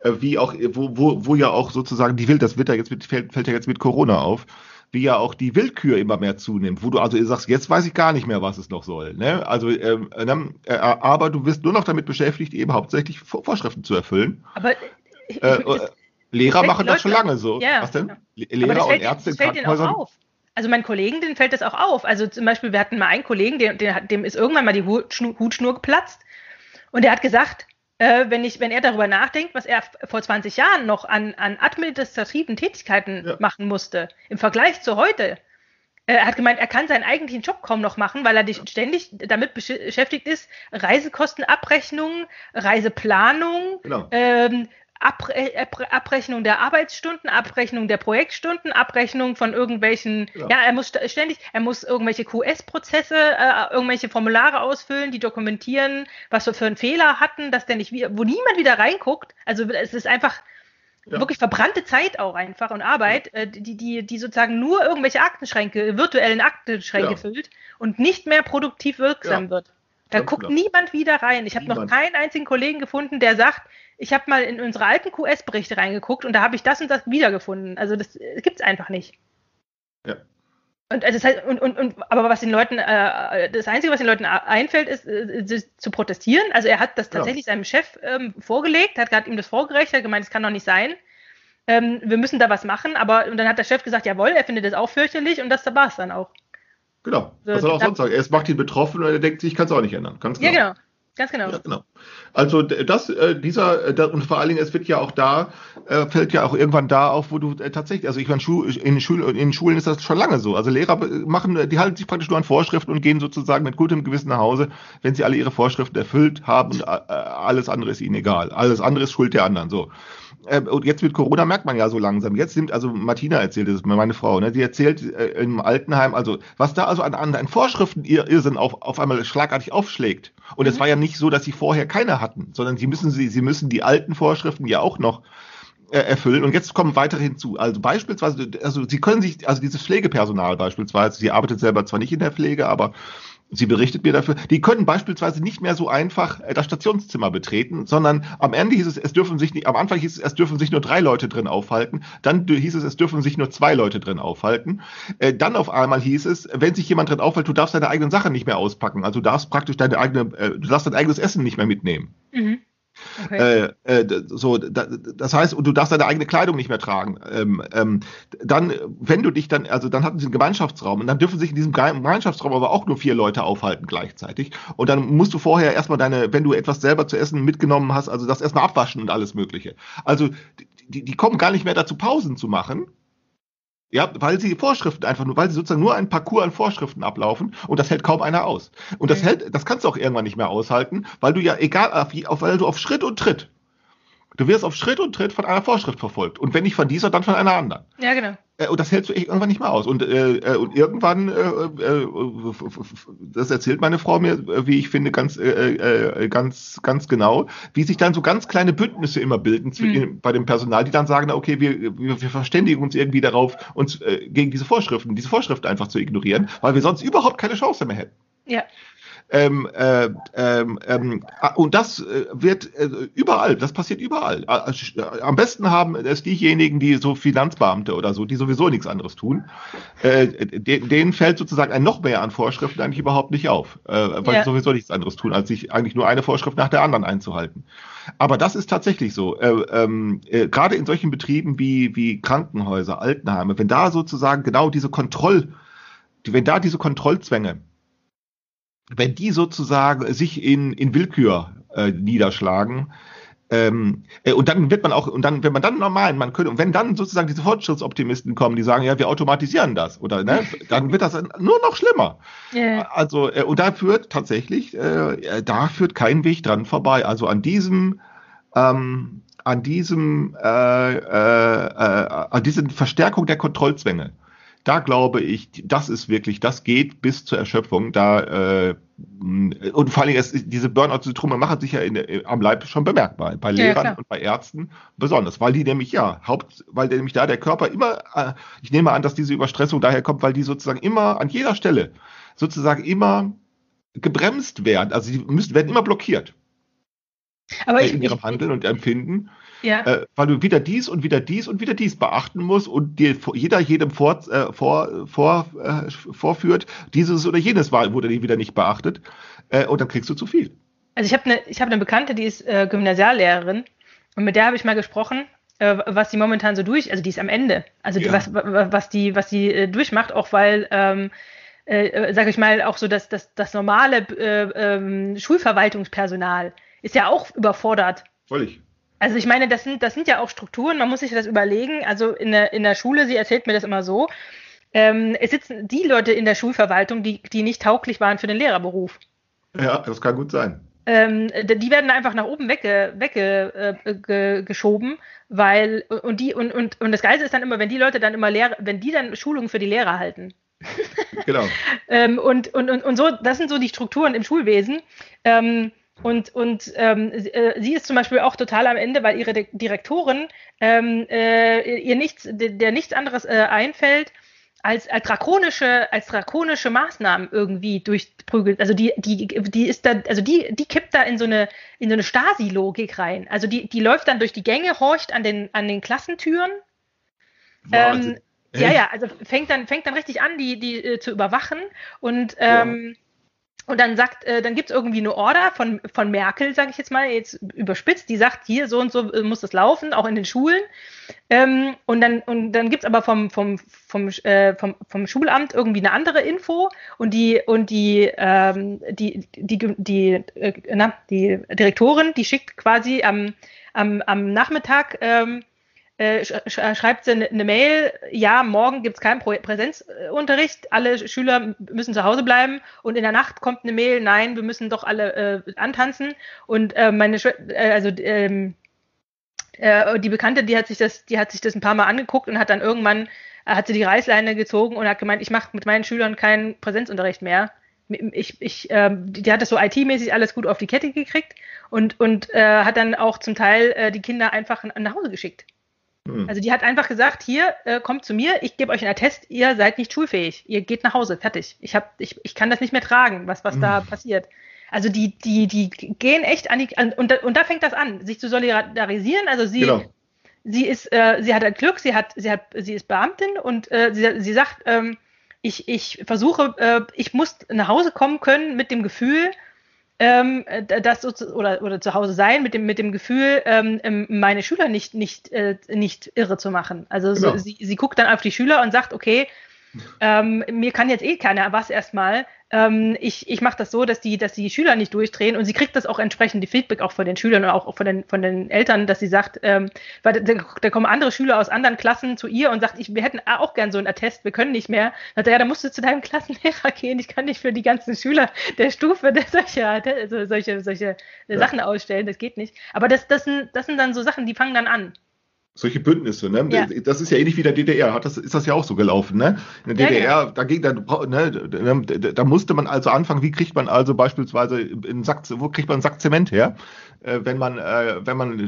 äh, wie auch, wo, wo, wo ja auch sozusagen die Wild, das wird ja jetzt mit, fällt, fällt ja jetzt mit Corona auf, wie ja auch die Willkür immer mehr zunimmt, wo du also sagst, jetzt weiß ich gar nicht mehr, was es noch soll. Ne? Also, ähm, äh, aber du wirst nur noch damit beschäftigt, eben hauptsächlich Vor- Vorschriften zu erfüllen. Aber ich, Äh, äh, Lehrer machen das Leute- schon lange so. Ja, was denn? Aber Lehrer und fällt, Ärzte in denen auch Krankenhäusern. auf. Also meinen Kollegen, denen fällt das auch auf. Also zum Beispiel, wir hatten mal einen Kollegen, dem, dem, ist irgendwann mal die Hutschnur, Hutschnur geplatzt. Und der hat gesagt, äh, wenn, ich, wenn er darüber nachdenkt, was er vor 20 Jahren noch an, an administrativen Tätigkeiten Ja. machen musste, im Vergleich zu heute, äh, er hat gemeint, er kann seinen eigentlichen Job kaum noch machen, weil er dich ständig damit besch- beschäftigt ist, Reisekostenabrechnung, Reiseplanung, Genau. ähm, Abre Abre Abrechnung der Arbeitsstunden, Abrechnung der Projektstunden, Abrechnung von irgendwelchen, Genau. ja, er muss st- ständig, er muss irgendwelche QS-Prozesse, äh, irgendwelche Formulare ausfüllen, die dokumentieren, was wir für einen Fehler hatten, dass der nicht wieder, wo niemand wieder reinguckt. Also es ist einfach Ja. wirklich verbrannte Zeit auch einfach und Arbeit, äh, die, die, die sozusagen nur irgendwelche Aktenschränke, virtuellen Aktenschränke Ja. füllt und nicht mehr produktiv wirksam Ja. wird. Da guckt genau. niemand wieder rein. Ich habe noch keinen einzigen Kollegen gefunden, der sagt, ich habe mal in unsere alten QS-Berichte reingeguckt und da habe ich das und das wiedergefunden. Also das äh, gibt's einfach nicht. Ja. Und, also das heißt, und, und, und, aber was den Leuten, äh, das Einzige, was den Leuten einfällt, ist, äh, sich zu protestieren. Also er hat das Genau. tatsächlich seinem Chef ähm, vorgelegt, hat gerade ihm das vorgerechnet, hat gemeint, das kann doch nicht sein. Ähm, wir müssen da was machen, aber und dann hat der Chef gesagt, jawohl, er findet das auch fürchterlich und das war es dann auch. Genau. Was soll er auch sonst sagen? Er macht ihn betroffen und er denkt sich, ich kann es auch nicht ändern. Ganz Ja, genau. Ganz genau. Ja, genau. Also das, äh, dieser, äh, da, und vor allen Dingen, es wird ja auch da, äh, fällt ja auch irgendwann da auf, wo du äh, tatsächlich, also ich meine, in, Schul in Schulen ist das schon lange so. Also Lehrer machen, die halten sich praktisch nur an Vorschriften und gehen sozusagen mit gutem Gewissen nach Hause, wenn sie alle ihre Vorschriften erfüllt haben und äh, alles andere ist ihnen egal. Alles andere ist Schuld der anderen. So. Äh, Und jetzt mit Corona merkt man ja so langsam. Jetzt nimmt, also Martina erzählt es, meine Frau, ne, die erzählt äh, im Altenheim, also was da also an, an, an Vorschriften ihr Irrsinn auf, auf einmal schlagartig aufschlägt. Und es war ja nicht so, dass sie vorher keine hatten, sondern sie müssen sie, sie müssen die alten Vorschriften ja auch noch äh, erfüllen. Und jetzt kommen weitere hinzu. Also beispielsweise, also sie können sich, also dieses Pflegepersonal beispielsweise, sie arbeitet selber zwar nicht in der Pflege, aber sie berichtet mir dafür, die können beispielsweise nicht mehr so einfach äh, das Stationszimmer betreten, sondern am Ende hieß es, es dürfen sich nicht, am Anfang hieß es, es dürfen sich nur drei Leute drin aufhalten, dann hieß es, es dürfen sich nur zwei Leute drin aufhalten. Äh, dann auf einmal hieß es, wenn sich jemand drin aufhält, du darfst deine eigenen Sachen nicht mehr auspacken. Also du darfst praktisch deine eigene, äh, du darfst dein eigenes Essen nicht mehr mitnehmen. Mhm. Okay. Äh, äh, so, da, das heißt, und du darfst deine eigene Kleidung nicht mehr tragen. Ähm, ähm, dann, wenn du dich dann, also dann hatten sie einen Gemeinschaftsraum und dann dürfen sich in diesem Ge- Gemeinschaftsraum aber auch nur vier Leute aufhalten gleichzeitig. Und dann musst du vorher erstmal deine, wenn du etwas selber zu essen mitgenommen hast, also das erstmal abwaschen und alles Mögliche. Also die, die kommen gar nicht mehr dazu, Pausen zu machen. Ja, weil sie Vorschriften einfach nur, weil sie sozusagen nur ein Parcours an Vorschriften ablaufen und das hält kaum einer aus. Und das hält, das kannst du auch irgendwann nicht mehr aushalten, weil du ja egal, auf, auf, weil du auf Schritt und Tritt, du wirst auf Schritt und Tritt von einer Vorschrift verfolgt und wenn nicht von dieser, dann von einer anderen. ja, genau. Äh, und das hältst du echt irgendwann nicht mehr aus. Und, äh, äh, und irgendwann, äh, äh, das erzählt meine Frau mir, wie ich finde, ganz, äh, ganz, ganz genau, wie sich dann so ganz kleine Bündnisse immer bilden Mhm. bei dem Personal, die dann sagen, okay, wir, wir, wir verständigen uns irgendwie darauf, uns gegen diese Vorschriften, diese Vorschriften einfach zu ignorieren, weil wir sonst überhaupt keine Chance mehr hätten. Ja. Ähm, äh, ähm, ähm, ah, und das äh, wird äh, überall, das passiert überall. Äh, Am besten haben es diejenigen, die so Finanzbeamte oder so, die sowieso nichts anderes tun. Äh, de- denen fällt sozusagen ein noch mehr an Vorschriften eigentlich überhaupt nicht auf, äh, weil Ja. sie sowieso nichts anderes tun, als sich eigentlich nur eine Vorschrift nach der anderen einzuhalten. Aber das ist tatsächlich so. Äh, ähm, äh, Gerade in solchen Betrieben wie, wie Krankenhäuser, Altenheime, wenn da sozusagen genau diese Kontroll, wenn da diese Kontrollzwänge wenn die sozusagen sich in, in Willkür äh, niederschlagen, ähm, äh, und dann wird man auch, und dann, wenn man dann normal, man könnte, und wenn dann sozusagen diese Fortschrittsoptimisten kommen, die sagen, ja, wir automatisieren das, oder ne, dann wird das nur noch schlimmer. Ja. Also, äh, und da führt tatsächlich, äh, da führt kein Weg dran vorbei. Also an diesem, ähm, an diesem, äh, äh, äh, an diesen Verstärkung der Kontrollzwänge. Da glaube ich, das ist wirklich, das geht bis zur Erschöpfung. Da äh, und vor allen Dingen, es, diese Burnout-Syndrome machen sich ja in, äh, am Leib schon bemerkbar. Bei Ja, Lehrern klar. und bei Ärzten besonders, weil die nämlich ja, Haupt, weil nämlich da der Körper immer, äh, ich nehme an, dass diese Überstressung daher kommt, weil die sozusagen immer an jeder Stelle sozusagen immer gebremst werden. Also die müssen, werden immer blockiert Aber äh, ich, in ihrem ich, Handeln und Empfinden, ja. äh, weil du wieder dies und wieder dies und wieder dies beachten musst und dir jeder jedem vor, äh, vor, vor, äh, vorführt, dieses oder jenes war, wurde dir wieder nicht beachtet äh, und dann kriegst du zu viel. Also ich habe eine ich hab ne Bekannte, die ist äh, Gymnasiallehrerin und mit der habe ich mal gesprochen, äh, was die momentan so durch, also die ist am Ende, also die, Ja. was, wa- was die, was die durchmacht, auch weil, ähm, äh, äh, sag ich mal, auch so das, das, das normale äh, ähm, Schulverwaltungspersonal ist ja auch überfordert. Völlig. Also ich meine, das sind, das sind ja auch Strukturen, man muss sich das überlegen. Also in der, in der Schule, sie erzählt mir das immer so, ähm, es sitzen die Leute in der Schulverwaltung, die, die nicht tauglich waren für den Lehrerberuf. Ja, das kann gut sein. Ähm, die werden einfach nach oben wegge, wegge, äh, ge, geschoben, weil und die und, und, und das Geilste ist dann immer, wenn die Leute dann immer Lehrer, wenn die dann Schulungen für die Lehrer halten. Genau. Ähm, und, und, und, und so, das sind so die Strukturen im Schulwesen. Ähm, und und ähm, sie, äh, sie ist zum Beispiel auch total am Ende, weil ihre Di- Direktorin ähm, äh, ihr nichts, der, der nichts anderes äh, einfällt, als, als drakonische, als drakonische Maßnahmen irgendwie durchprügelt. Also die, die, die ist da, also die, die kippt da in so eine, in so eine Stasi-Logik rein. Also die, die läuft dann durch die Gänge, horcht an den, an den Klassentüren. Ähm, ja, ja, also fängt dann, fängt dann richtig an, die, die äh, zu überwachen und ähm, und dann sagt, äh, dann gibt es irgendwie eine Order von, von Merkel, sage ich jetzt mal, jetzt überspitzt, die sagt, hier so und so äh, muss das laufen, auch in den Schulen. Ähm, und dann, und dann gibt es aber vom, vom, vom, äh, vom, vom Schulamt irgendwie eine andere Info und die, und die, ähm, die, die, die, die, äh, na, die Direktorin, die schickt quasi am, am, am Nachmittag ähm, äh, schreibt sie eine Mail, ja, morgen gibt es keinen Präsenzunterricht, alle Schüler müssen zu Hause bleiben und in der Nacht kommt eine Mail, nein, wir müssen doch alle äh, antanzen und äh, meine, Sch äh, also ähm, äh, die Bekannte, die hat sich das, die hat sich das ein paar Mal angeguckt und hat dann irgendwann, äh, hat sie die Reißleine gezogen und hat gemeint, ich mache mit meinen Schülern keinen Präsenzunterricht mehr. Ich, ich, äh, die hat das so IT-mäßig alles gut auf die Kette gekriegt und, und äh, hat dann auch zum Teil äh, die Kinder einfach nach Hause geschickt. Hm. Also die hat einfach gesagt, hier, äh, kommt zu mir, ich gebe euch einen Attest, ihr seid nicht schulfähig, ihr geht nach Hause, fertig. Ich, hab, ich, ich kann das nicht mehr tragen, was, was hm. da passiert. Also die, die, die gehen echt an die, an, und, da, und da fängt das an, sich zu solidarisieren. Also sie, genau. sie ist, äh, sie hat halt Glück, sie hat, sie hat, sie ist Beamtin und äh, sie, sie sagt, ähm, ich, ich versuche, äh, ich muss nach Hause kommen können mit dem Gefühl, ähm, das oder, oder zu Hause sein mit dem, mit dem Gefühl, ähm, ähm, meine Schüler nicht, nicht, äh, nicht irre zu machen. Also genau. so, sie, sie guckt dann auf die Schüler und sagt, okay, ähm, mir kann jetzt eh keiner was erstmal. Ähm, ich ich mache das so, dass die, dass die Schüler nicht durchdrehen und sie kriegt das auch entsprechend die Feedback auch von den Schülern und auch von den, von den Eltern, dass sie sagt, ähm, weil da, da, kommen andere Schüler aus anderen Klassen zu ihr und sagt, ich, wir hätten auch gern so einen Attest, wir können nicht mehr. Dann sagt er, ja, da musst du zu deinem Klassenlehrer gehen, ich kann nicht für die ganzen Schüler der Stufe der solche, also solche, solche ja. Sachen ausstellen, das geht nicht. Aber das, das, sind, das sind dann so Sachen, die fangen dann an solche Bündnisse, ne? Ja. Das ist ja ähnlich wie der DDR, hat das, ist das ja auch so gelaufen, ne? In der DDR, ja, ja. Da, ging, da, ne, da musste man also anfangen, wie kriegt man also beispielsweise einen Sack, wo kriegt man einen Sack Zement her, äh, wenn man, äh, wenn man äh,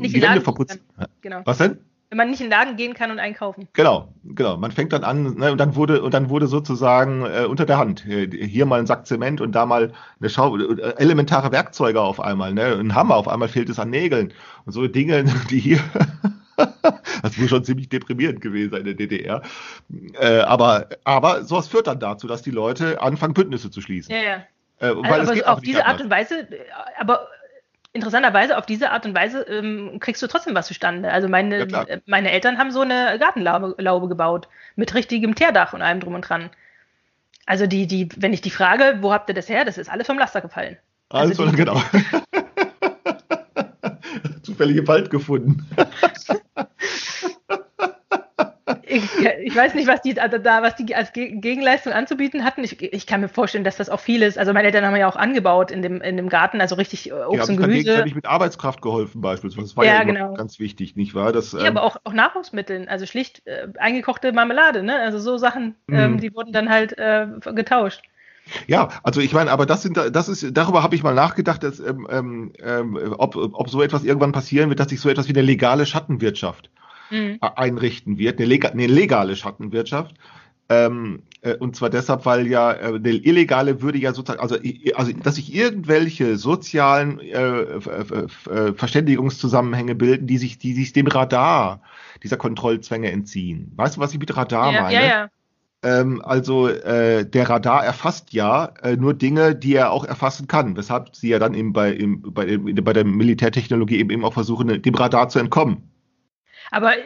Nicht die Wände verputzt. Genau. Was denn? Wenn man nicht in den Laden gehen kann und einkaufen. Genau, genau. Man fängt dann an ne, und dann wurde und dann wurde sozusagen äh, unter der Hand äh, hier mal ein Sack Zement und da mal eine Schau äh, elementare Werkzeuge auf einmal, ne, ein Hammer. Auf einmal fehlt es an Nägeln und so Dinge, die hier das muss schon ziemlich deprimierend gewesen sein in der DDR. Äh, aber, aber sowas führt dann dazu, dass die Leute anfangen, Bündnisse zu schließen. Ja, ja. Äh, also, auf diese Art und Weise, äh, aber interessanterweise auf diese Art und Weise ähm, kriegst du trotzdem was zustande. Also meine, ja, äh, meine Eltern haben so eine Gartenlaube Laube gebaut mit richtigem Teerdach und allem drum und dran. Also die, die, wenn ich die frage, wo habt ihr das her, das ist alles vom Laster gefallen. Also, also die, genau. Zufällig im Wald gefunden. ich, ich, weiß nicht, was die also da, was die als Gegenleistung anzubieten hatten. Ich, ich, kann mir vorstellen, dass das auch vieles, also meine Eltern haben ja auch angebaut in dem, in dem Garten, also richtig äh, Obst ja, und Gemüse. gegenseitig mit Arbeitskraft geholfen beispielsweise. Das war ja, ja genau. ganz wichtig, nicht wahr? Das, ja, ähm, aber auch, auch Nahrungsmitteln, also schlicht äh, eingekochte Marmelade, ne? Also so Sachen, ähm, mhm. die wurden dann halt äh, getauscht. Ja, also ich meine, aber das sind, das ist, darüber habe ich mal nachgedacht, dass, ähm, ähm, ähm, ob, ob so etwas irgendwann passieren wird, dass sich so etwas wie eine legale Schattenwirtschaft mhm. einrichten wird, eine, eine legale Schattenwirtschaft. Ähm, äh, und zwar deshalb, weil ja äh, eine illegale würde ja sozusagen, also, also dass sich irgendwelche sozialen äh, äh, Verständigungszusammenhänge bilden, die sich, die sich dem Radar dieser Kontrollzwänge entziehen. Weißt du, was ich mit Radar ja, meine? Ja, ja. Ähm, also äh, der Radar erfasst ja äh, nur Dinge, die er auch erfassen kann, weshalb sie ja dann eben bei, im, bei, bei der Militärtechnologie eben, eben auch versuchen, dem Radar zu entkommen. Aber äh,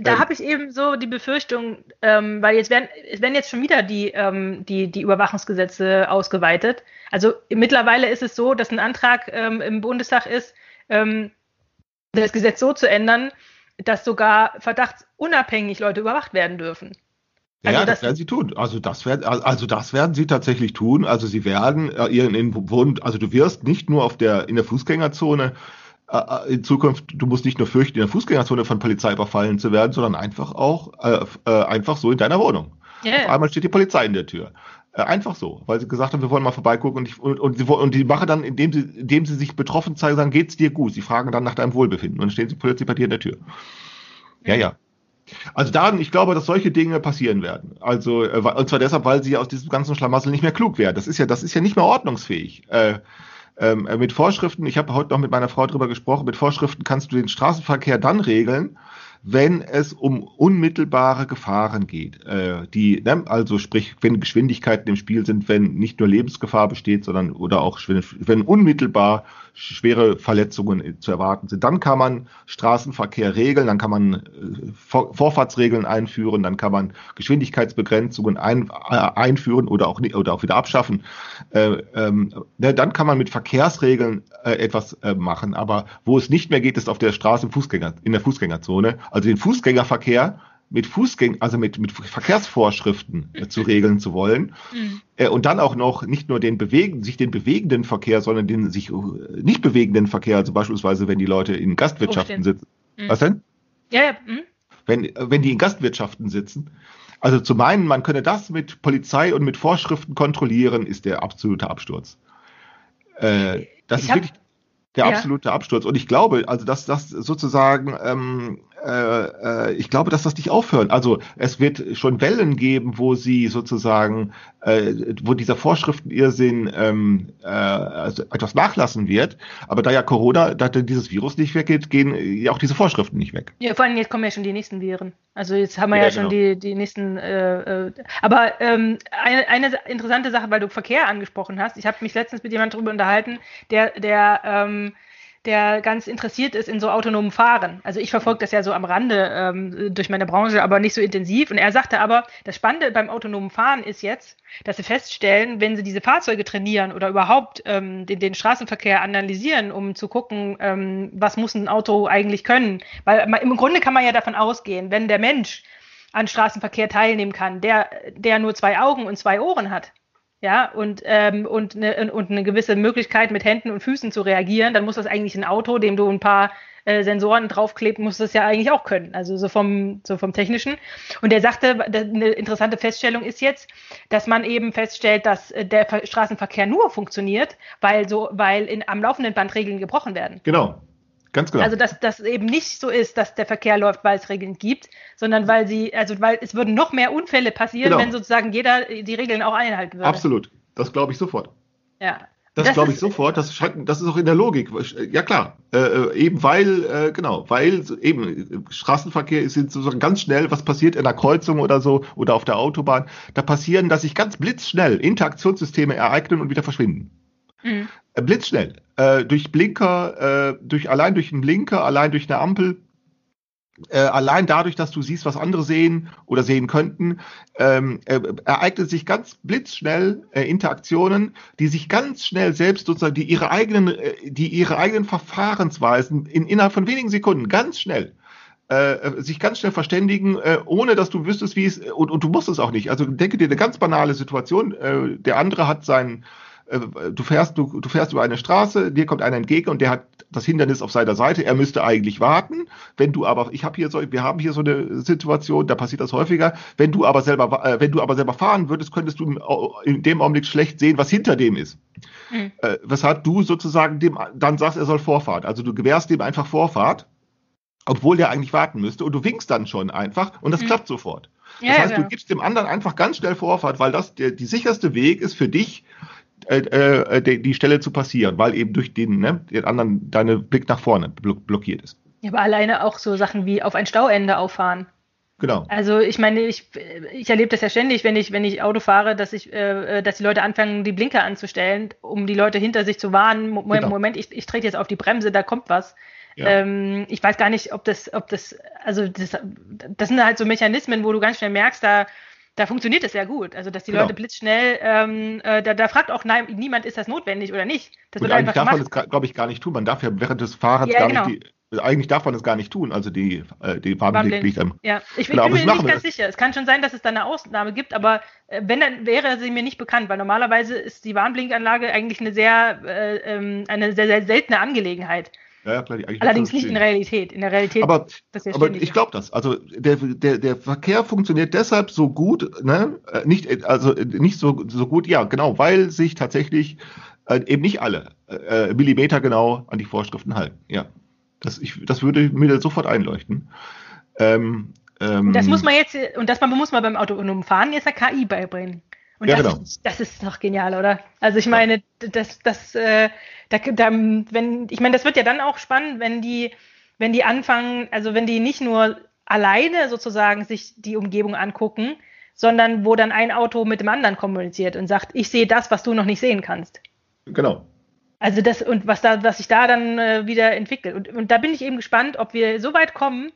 da habe ich eben so die Befürchtung, ähm, weil jetzt werden, es werden jetzt schon wieder die, ähm, die, die Überwachungsgesetze ausgeweitet. Also mittlerweile ist es so, dass ein Antrag ähm, im Bundestag ist, ähm, das Gesetz so zu ändern, dass sogar verdachtsunabhängig Leute überwacht werden dürfen. Also ja, das, das, werden sie tun. Also das werden, also das werden sie tatsächlich tun. Also sie werden äh, ihren in, also du wirst nicht nur auf der in der Fußgängerzone in Zukunft, du musst nicht nur fürchten, in der Fußgängerzone von Polizei überfallen zu werden, sondern einfach auch äh, äh, einfach so in deiner Wohnung. Yeah. Auf einmal steht die Polizei in der Tür. Äh, einfach so, weil sie gesagt haben, wir wollen mal vorbeigucken und, ich, und, und, sie, und die machen dann, indem sie, indem sie sich betroffen zeigen, sagen, geht's dir gut? Sie fragen dann nach deinem Wohlbefinden und dann stehen sie plötzlich bei dir in der Tür. Ja, ja. Also da, ich glaube, dass solche Dinge passieren werden. Also, äh, und zwar deshalb, weil sie aus diesem ganzen Schlamassel nicht mehr klug werden. Das ist ja, das ist ja nicht mehr ordnungsfähig. Äh, ähm, äh, mit Vorschriften, ich habe heute noch mit meiner Frau drüber gesprochen, mit Vorschriften kannst du den Straßenverkehr dann regeln, wenn es um unmittelbare Gefahren geht. Äh, die, ne, also sprich, wenn Geschwindigkeiten im Spiel sind, wenn nicht nur Lebensgefahr besteht, sondern oder auch wenn unmittelbar schwere Verletzungen zu erwarten sind. Dann kann man Straßenverkehr regeln, dann kann man äh, Vor Vorfahrtsregeln einführen, dann kann man Geschwindigkeitsbegrenzungen ein, äh, einführen oder auch, oder auch wieder abschaffen. Äh, ähm, ne, dann kann man mit Verkehrsregeln äh, etwas äh, machen. Aber wo es nicht mehr geht, ist auf der Straße in der Fußgängerzone. Also den Fußgängerverkehr mit Fußgängern, also mit, mit Verkehrsvorschriften äh, zu regeln zu wollen. Mhm. Äh, und dann auch noch nicht nur den bewegen, sich den bewegenden Verkehr, sondern den sich äh, nicht bewegenden Verkehr, also beispielsweise, wenn die Leute in Gastwirtschaften sitzen. Mhm. Was denn? Ja, ja. Mhm. Wenn, äh, wenn die in Gastwirtschaften sitzen. Also zu meinen, man könne das mit Polizei und mit Vorschriften kontrollieren, ist der absolute Absturz. Äh, das ich ist wirklich der ja. absolute Absturz. Und ich glaube, also dass das sozusagen ähm, äh, äh, ich glaube, dass das nicht aufhören. Also es wird schon Wellen geben, wo sie sozusagen, äh, wo dieser Vorschriftenirrsinn ähm, äh, also etwas nachlassen wird. Aber da ja Corona, da dieses Virus nicht weggeht, gehen ja auch diese Vorschriften nicht weg. Ja, vor allem jetzt kommen ja schon die nächsten Viren. Also jetzt haben wir ja, ja schon genau. die, die nächsten. Äh, äh, aber ähm, eine, eine interessante Sache, weil du Verkehr angesprochen hast. Ich habe mich letztens mit jemandem darüber unterhalten, der, der ähm, der ganz interessiert ist in so autonomen Fahren. Also ich verfolge das ja so am Rande ähm, durch meine Branche, aber nicht so intensiv. Und er sagte aber, das Spannende beim autonomen Fahren ist jetzt, dass sie feststellen, wenn sie diese Fahrzeuge trainieren oder überhaupt ähm, den, den Straßenverkehr analysieren, um zu gucken, ähm, was muss ein Auto eigentlich können. Weil im Grunde kann man ja davon ausgehen, wenn der Mensch an Straßenverkehr teilnehmen kann, der, der nur zwei Augen und zwei Ohren hat, ja, und, ähm, und, eine, und eine gewisse Möglichkeit mit Händen und Füßen zu reagieren, dann muss das eigentlich ein Auto, dem du ein paar äh, Sensoren draufklebst, muss das ja eigentlich auch können, also so vom, so vom Technischen. Und er sagte, eine interessante Feststellung ist jetzt, dass man eben feststellt, dass äh, der Straßenverkehr nur funktioniert, weil so, weil in, am laufenden Band Regeln gebrochen werden. Genau. Ganz genau. Also dass das eben nicht so ist, dass der Verkehr läuft, weil es Regeln gibt, sondern weil sie, also weil es würden noch mehr Unfälle passieren, genau. wenn sozusagen jeder die Regeln auch einhalten würde. Absolut. Das glaube ich sofort. Ja. Das, das glaube ich sofort. Das, das ist auch in der Logik. Ja klar, äh, äh, eben weil äh, genau, weil eben Straßenverkehr ist sozusagen ganz schnell. Was passiert in der Kreuzung oder so oder auf der Autobahn? Da passieren, dass sich ganz blitzschnell Interaktionssysteme ereignen und wieder verschwinden. Mhm. Äh, blitzschnell. Äh, durch Blinker, äh, durch, allein durch einen Blinker, allein durch eine Ampel, äh, allein dadurch, dass du siehst, was andere sehen oder sehen könnten, ähm, äh, ereignet sich ganz blitzschnell äh, Interaktionen, die sich ganz schnell selbst sozusagen, die ihre eigenen, äh, die ihre eigenen Verfahrensweisen in, innerhalb von wenigen Sekunden ganz schnell äh, sich ganz schnell verständigen, ohne dass du wüsstest, wie es, und, und du musst es auch nicht. Also denke dir eine ganz banale Situation, der andere hat seinen du fährst, du, du fährst über eine Straße, dir kommt einer entgegen und der hat das Hindernis auf seiner Seite. Er müsste eigentlich warten. Wenn du aber, ich habe hier so, wir haben hier so eine Situation, da passiert das häufiger. Wenn du aber selber, äh, wenn du aber selber fahren würdest, könntest du in dem Augenblick schlecht sehen, was hinter dem ist. Mhm. Äh, weshalb du sozusagen dem dann sagst, er soll Vorfahrt. Also du gewährst dem einfach Vorfahrt, obwohl der eigentlich warten müsste. Und du winkst dann schon einfach und das mhm. klappt sofort. Das ja, heißt, ja. du gibst dem anderen einfach ganz schnell Vorfahrt, weil das der, die sicherste Weg ist für dich, äh, äh, die, die, Stelle zu passieren, weil eben durch den, ne, den anderen deine Blick nach vorne blockiert ist. Ja, aber alleine auch so Sachen wie auf ein Stauende auffahren. Genau. Also ich meine, ich, ich erlebe das ja ständig, wenn ich, wenn ich Auto fahre, dass ich, äh, dass die Leute anfangen, die Blinker anzustellen, um die Leute hinter sich zu warnen. Mo genau. Moment, ich, ich trete jetzt auf die Bremse, da kommt was. Ja. Ähm, ich weiß gar nicht, ob das, ob das, also das, das sind halt so Mechanismen, wo du ganz schnell merkst, da, da funktioniert es sehr gut. Also, dass die genau. Leute blitzschnell, ähm, äh, da, da, fragt auch nein, niemand, ist das notwendig oder nicht. Das wird einfach darf gemacht. man das, glaube ich, gar nicht tun. Man darf ja während des Fahrens ja, gar genau. nicht die, eigentlich darf man das gar nicht tun, also die, äh, die am. Ja, ich, genau, bin mir nicht ganz sicher. Es kann schon sein, dass es da eine Ausnahme gibt, aber äh, wenn, dann wäre sie mir nicht bekannt, weil normalerweise ist die Warnblinkanlage eigentlich eine sehr, äh, ähm, eine sehr, sehr seltene Angelegenheit. Ja, ja, klar, Allerdings nicht in der Realität. In der Realität. Aber, aber ich glaube das. Also der, der, der Verkehr funktioniert deshalb so gut, ne? Äh, nicht, also nicht so, so gut, ja, genau, weil sich tatsächlich äh, eben nicht alle äh, Millimeter genau an die Vorschriften halten. Ja. Das, ich, das würde mir sofort einleuchten. Ähm, Ähm, Das muss man jetzt, und das man muss man beim autonomen Fahren jetzt eine KI beibringen. Und Ja, das, genau. das ist doch genial, oder? Also ich meine, das, das, äh, da, da, wenn, ich meine, das wird ja dann auch spannend, wenn die, wenn die anfangen, also wenn die nicht nur alleine sozusagen sich die Umgebung angucken, sondern wo dann ein Auto mit dem anderen kommuniziert und sagt, ich sehe das, was du noch nicht sehen kannst. Genau. Also das und was da, was sich da dann äh, wieder entwickelt. Und, und da bin ich eben gespannt, ob wir so weit kommen,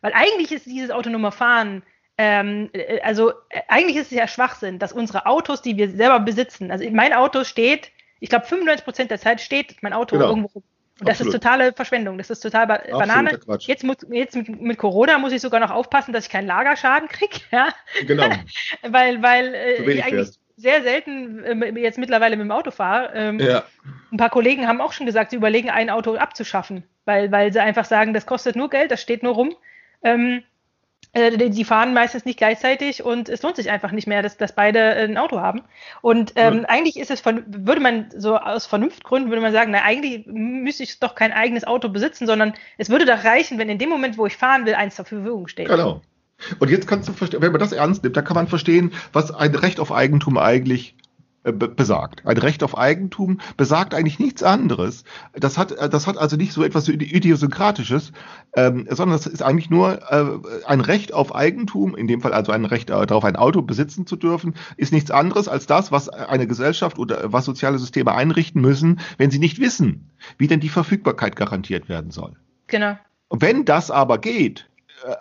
weil eigentlich ist dieses autonome Fahren, ähm, äh, also äh, eigentlich ist es ja Schwachsinn, dass unsere Autos, die wir selber besitzen, also mein Auto steht, ich glaube 95 Prozent der Zeit steht mein Auto Genau. irgendwo rum. Und das Absolut. ist totale Verschwendung, das ist total ba Absoluter Banane. Quatsch. Jetzt, muss, jetzt mit, mit Corona muss ich sogar noch aufpassen, dass ich keinen Lagerschaden kriege, ja, Genau. weil, weil äh, ich eigentlich sehr selten äh, jetzt mittlerweile mit dem Auto fahre. Ähm, Ja. ein paar Kollegen haben auch schon gesagt, sie überlegen, ein Auto abzuschaffen, weil, weil sie einfach sagen, das kostet nur Geld, das steht nur rum. Ähm, äh, die, die fahren meistens nicht gleichzeitig und es lohnt sich einfach nicht mehr, dass, dass beide äh, ein Auto haben. Und ähm, Ja. eigentlich ist es von, würde man so aus Vernunftgründen würde man sagen, na eigentlich müsste ich doch kein eigenes Auto besitzen, sondern es würde doch reichen, wenn in dem Moment, wo ich fahren will, eins zur Verfügung steht. Genau. Und jetzt kannst du verstehen, wenn man das ernst nimmt, dann kann man verstehen, was ein Recht auf Eigentum eigentlich äh, besagt. Ein Recht auf Eigentum besagt eigentlich nichts anderes. Das hat, äh, das hat also nicht so etwas Idiosynkratisches, ähm, sondern es ist eigentlich nur äh, ein Recht auf Eigentum, in dem Fall also ein Recht äh, darauf, ein Auto besitzen zu dürfen, ist nichts anderes als das, was eine Gesellschaft oder äh, was soziale Systeme einrichten müssen, wenn sie nicht wissen, wie denn die Verfügbarkeit garantiert werden soll. Genau. Und wenn das aber geht, äh,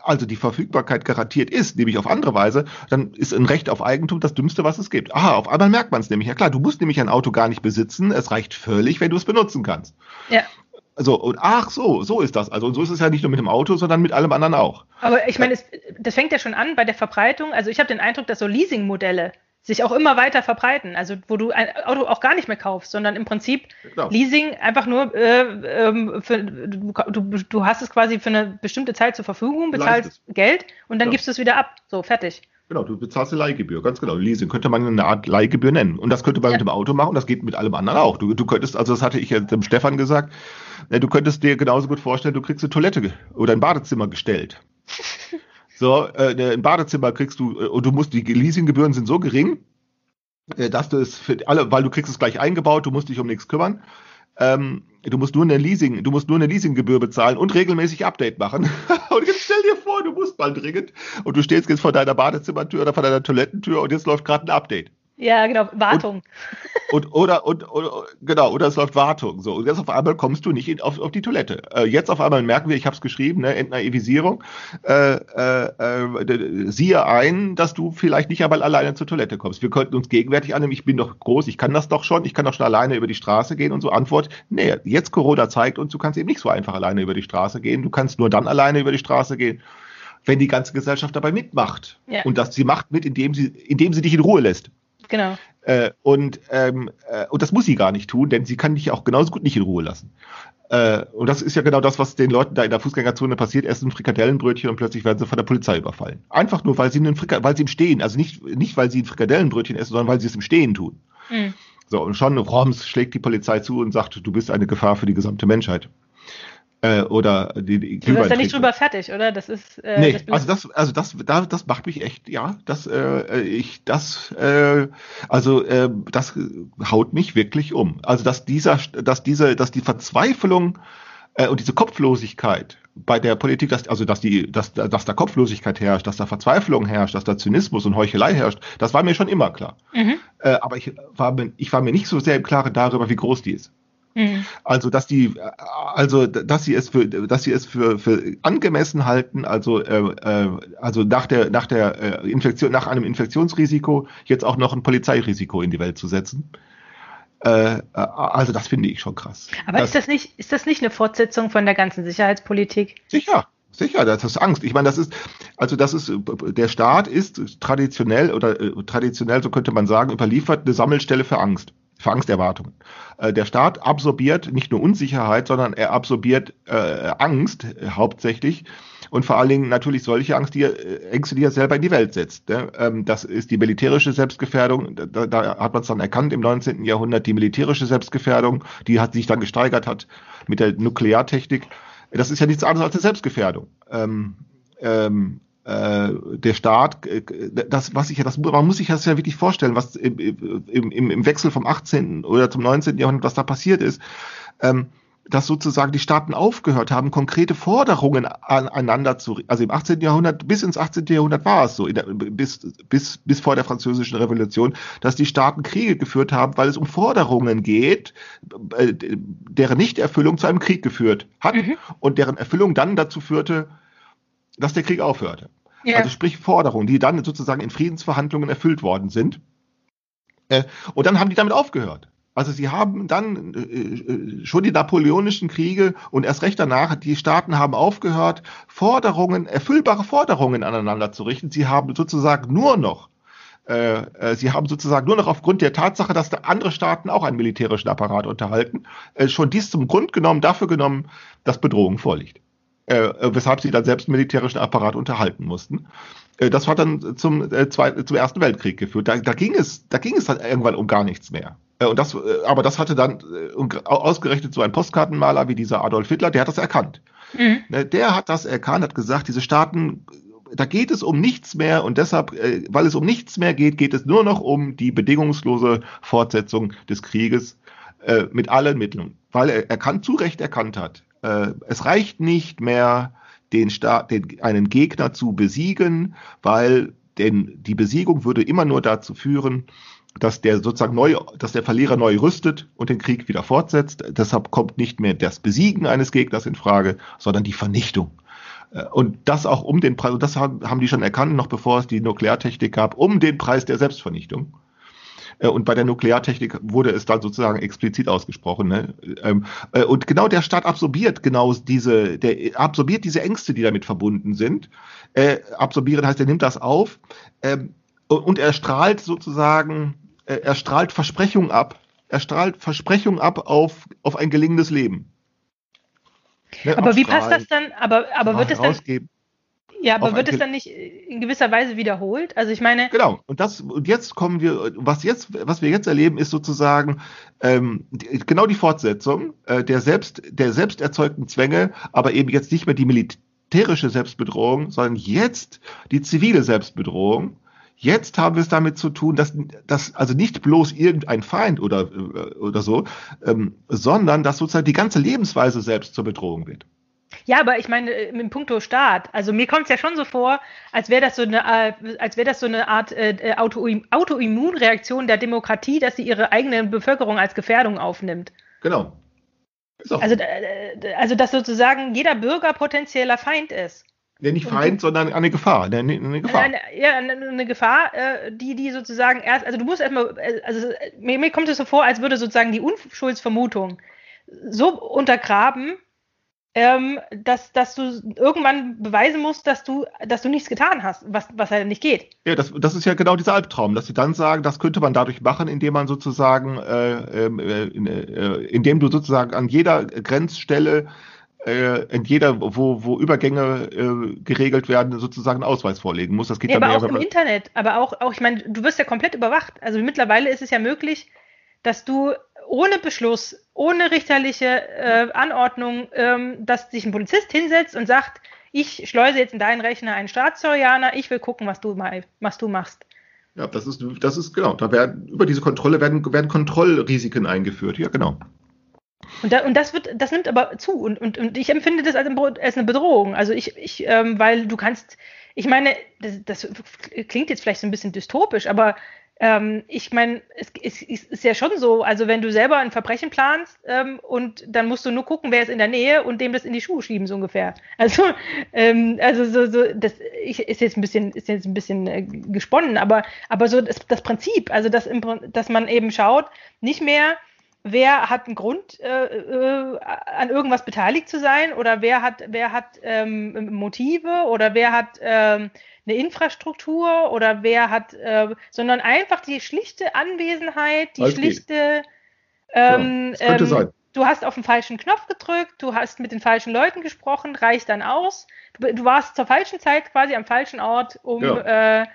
also die Verfügbarkeit garantiert ist, nämlich auf andere Weise, dann ist ein Recht auf Eigentum das Dümmste, was es gibt. Aha, auf einmal merkt man es nämlich. Ja klar, du musst nämlich ein Auto gar nicht besitzen. Es reicht völlig, wenn du es benutzen kannst. Ja. So, und ach so, so ist das. Also, und so ist es ja nicht nur mit dem Auto, sondern mit allem anderen auch. Aber ich meine, es, das fängt ja schon an bei der Verbreitung. Also ich habe den Eindruck, dass so Leasing-Modelle sich auch immer weiter verbreiten. Also wo du ein Auto auch gar nicht mehr kaufst, sondern im Prinzip Genau. Leasing einfach nur, äh, ähm, für, du, du, hast es quasi für eine bestimmte Zeit zur Verfügung, bezahlst Geld und dann Ja. gibst du es wieder ab. So, fertig. Genau, du bezahlst eine Leihgebühr, ganz genau. Leasing könnte man eine Art Leihgebühr nennen. Und das könnte man Ja. mit dem Auto machen, das geht mit allem anderen auch. Du, du könntest, also das hatte ich ja dem Stefan gesagt, äh, du könntest dir genauso gut vorstellen, du kriegst eine Toilette oder ein Badezimmer gestellt. So, äh, ein Badezimmer kriegst du, äh, und du musst, die Leasinggebühren sind so gering, äh, dass du es für alle, weil du kriegst es gleich eingebaut, du musst dich um nichts kümmern. Ähm, du musst nur eine Leasing, du musst nur eine Leasinggebühr bezahlen und regelmäßig Update machen. und jetzt stell dir vor, du musst mal dringend und du stehst jetzt vor deiner Badezimmertür oder vor deiner Toilettentür und jetzt läuft gerade ein Update. Ja, genau. Wartung. Und, oder, und, oder, genau, oder es läuft Wartung. So, und jetzt auf einmal kommst du nicht in, auf, auf die Toilette. Äh, jetzt auf einmal merken wir, ich habe es geschrieben, ne, Entnaivisierung. Äh, äh, äh, siehe ein, dass du vielleicht nicht einmal alleine zur Toilette kommst. Wir könnten uns gegenwärtig annehmen, ich bin doch groß, ich kann das doch schon, ich kann doch schon alleine über die Straße gehen und so. Antwort, nee, jetzt Corona zeigt uns, du kannst eben nicht so einfach alleine über die Straße gehen. Du kannst nur dann alleine über die Straße gehen, wenn die ganze Gesellschaft dabei mitmacht. Ja. Und das sie macht mit, indem sie, indem sie dich in Ruhe lässt. Genau. Äh, und, ähm, äh, und das muss sie gar nicht tun, denn sie kann dich auch genauso gut nicht in Ruhe lassen. Äh, und das ist ja genau das, was den Leuten da in der Fußgängerzone passiert. Essen ein Frikadellenbrötchen und plötzlich werden sie von der Polizei überfallen. Einfach nur, weil sie, einen Frika weil sie im Stehen, also nicht, nicht weil sie ein Frikadellenbrötchen essen, sondern weil sie es im Stehen tun. Mhm. So, und schon Roms schlägt die Polizei zu und sagt, du bist eine Gefahr für die gesamte Menschheit. Äh, oder die, die Du wirst da nicht drüber fertig, oder? Das ist. Äh, Nee, das also das, also das, da, das macht mich echt, ja, das, äh, ich, das, äh, also äh, das haut mich wirklich um. Also dass dieser, dass diese, dass die Verzweiflung äh, und diese Kopflosigkeit bei der Politik, dass, also dass die, dass, dass da Kopflosigkeit herrscht, dass da Verzweiflung herrscht, dass da Zynismus und Heuchelei herrscht, das war mir schon immer klar. Mhm. Äh, aber ich war mir, ich war mir nicht so sehr im Klaren darüber, wie groß die ist. Mhm. Also, dass die, also, dass sie es für, dass sie es für, für angemessen halten, also, äh, äh, also nach der, nach der äh, Infektion, nach einem Infektionsrisiko jetzt auch noch ein Polizeirisiko in die Welt zu setzen. Äh, äh, also, das finde ich schon krass. Aber ist das nicht, ist das nicht eine Fortsetzung von der ganzen Sicherheitspolitik? Sicher, sicher, das ist Angst. Ich meine, das ist, also das ist, der Staat ist traditionell oder äh, traditionell, so könnte man sagen, überliefert eine Sammelstelle für Angst, für Angsterwartungen. Äh, der Staat absorbiert nicht nur Unsicherheit, sondern er absorbiert äh, Angst äh, hauptsächlich und vor allen Dingen natürlich solche Angst, die er, äh, Ängste, die er selber in die Welt setzt. Ne? Ähm, das ist die militärische Selbstgefährdung. Da, da hat man es dann erkannt im 19. Jahrhundert, die militärische Selbstgefährdung, die hat sich dann gesteigert hat mit der Nukleartechnik. Das ist ja nichts anderes als eine Selbstgefährdung. Ähm, ähm, äh, der Staat, äh, das, was ich ja, das, man muss sich das ja wirklich vorstellen, was im, im, im Wechsel vom 18. oder zum 19. Jahrhundert, was da passiert ist. Ähm, dass sozusagen die Staaten aufgehört haben, konkrete Forderungen aneinander zu, also im 18. Jahrhundert, bis ins 18. Jahrhundert war es so, der, bis, bis, bis vor der französischen Revolution, dass die Staaten Kriege geführt haben, weil es um Forderungen geht, äh, deren Nichterfüllung zu einem Krieg geführt hat mhm. und deren Erfüllung dann dazu führte, dass der Krieg aufhörte. Ja. Also sprich Forderungen, die dann sozusagen in Friedensverhandlungen erfüllt worden sind. Äh, und dann haben die damit aufgehört. Also sie haben dann äh, äh, schon die napoleonischen Kriege und erst recht danach, die Staaten haben aufgehört, Forderungen, erfüllbare Forderungen aneinander zu richten. Sie haben sozusagen nur noch, äh, sie haben sozusagen nur noch aufgrund der Tatsache, dass da andere Staaten auch einen militärischen Apparat unterhalten, äh, schon dies zum Grund genommen, dafür genommen, dass Bedrohung vorliegt. Äh, weshalb sie dann selbst militärischen Apparat unterhalten mussten. das hat dann zum, zweiten, zum Ersten Weltkrieg geführt. Da, da, ging es, da ging es dann irgendwann um gar nichts mehr. Äh, und das, äh, aber das hatte dann äh, ausgerechnet so ein Postkartenmaler wie dieser Adolf Hitler, der hat das erkannt. Mhm. Ne, der hat das erkannt, hat gesagt, diese Staaten, da geht es um nichts mehr und deshalb, weil es um nichts mehr geht, geht es nur noch um die bedingungslose Fortsetzung des Krieges mit allen Mitteln, weil er, er kann zu Recht erkannt hat. Es reicht nicht mehr, den Staat, den, einen Gegner zu besiegen, weil denn die Besiegung würde immer nur dazu führen, dass der sozusagen neu, dass der Verlierer neu rüstet und den Krieg wieder fortsetzt. Deshalb kommt nicht mehr das Besiegen eines Gegners in Frage, sondern die Vernichtung. Äh, und das auch um den Preis, das haben die schon erkannt, noch bevor es die Nukleartechnik gab, um den Preis der Selbstvernichtung. Äh, und bei der Nukleartechnik wurde es dann sozusagen explizit ausgesprochen. Ne? Ähm, äh, und genau der Staat absorbiert genau diese, der absorbiert diese Ängste, die damit verbunden sind. Absorbieren heißt, er nimmt das auf ähm, und er strahlt sozusagen äh, er strahlt Versprechungen ab. Er strahlt Versprechungen ab auf, auf ein gelingendes Leben. Ne, aber wie passt das dann? Aber, aber wird es dann. Ja, aber wird es dann nicht in gewisser Weise wiederholt? Also ich meine. Genau. Und das und jetzt kommen wir, was jetzt, was wir jetzt erleben, ist sozusagen ähm, die, genau die Fortsetzung äh, der selbst der selbst erzeugten Zwänge, aber eben jetzt nicht mehr die militärische Selbstbedrohung, sondern jetzt die zivile Selbstbedrohung. Jetzt haben wir es damit zu tun, dass, dass also nicht bloß irgendein Feind oder, äh, oder so, ähm, sondern dass sozusagen die ganze Lebensweise selbst zur Bedrohung wird. Ja, aber ich meine, äh, im Punkto Staat, also mir kommt es ja schon so vor, als wäre das so eine, äh, als wäre das so eine Art äh, Autoimmunreaktion der Demokratie, dass sie ihre eigene Bevölkerung als Gefährdung aufnimmt. Genau. Also, also, dass sozusagen jeder Bürger potenzieller Feind ist. Ja, nicht Feind, und, sondern eine Gefahr. Eine, eine Gefahr. Eine, ja, eine, eine Gefahr, äh, die, die sozusagen erst, also du musst erstmal, äh, also mir, mir kommt es so vor, als würde sozusagen die Unschuldsvermutung so untergraben, ähm, dass, dass du irgendwann beweisen musst, dass du, dass du nichts getan hast, was, was halt nicht geht. Ja, das, das ist ja genau dieser Albtraum, dass sie dann sagen, das könnte man dadurch machen, indem man sozusagen, äh, ähm, äh, äh, indem du sozusagen an jeder Grenzstelle äh, in jeder, wo, wo Übergänge äh, geregelt werden, sozusagen einen Ausweis vorlegen muss. Das geht ja, dann aber auch im Internet. Aber auch, auch, ich meine, du wirst ja komplett überwacht. Also mittlerweile ist es ja möglich, dass du ohne Beschluss, ohne richterliche äh, Anordnung, ähm, dass sich ein Polizist hinsetzt und sagt, ich schleuse jetzt in deinen Rechner einen Staatstrojaner, ich will gucken, was du, mal, was du machst. Ja, das ist, das ist genau. Da werden über diese Kontrolle werden, werden Kontrollrisiken eingeführt. Ja, genau. Und, da, und, das wird, das nimmt aber zu und, und, und ich empfinde das als, als eine Bedrohung. Also ich, ich ähm, weil du kannst, ich meine, das, das, klingt jetzt vielleicht so ein bisschen dystopisch, aber ähm, ich meine, es, es, es, ist ja schon so, also wenn du selber ein Verbrechen planst ähm, und dann musst du nur gucken, wer ist in der Nähe und dem das in die Schuhe schieben, so ungefähr. Also, ähm, also so, so, das ist jetzt ein bisschen, ist jetzt ein bisschen äh, gesponnen, aber, aber so das, das Prinzip, also dass, im, dass man eben schaut, nicht mehr wer hat einen Grund, äh, äh, an irgendwas beteiligt zu sein oder wer hat, wer hat ähm, Motive oder wer hat ähm, eine Infrastruktur oder wer hat, äh, sondern einfach die schlichte Anwesenheit, die Alles schlichte, ähm, ja, ähm, du hast auf den falschen Knopf gedrückt, du hast mit den falschen Leuten gesprochen, reicht dann aus. Du, du warst zur falschen Zeit quasi am falschen Ort, um ja. äh,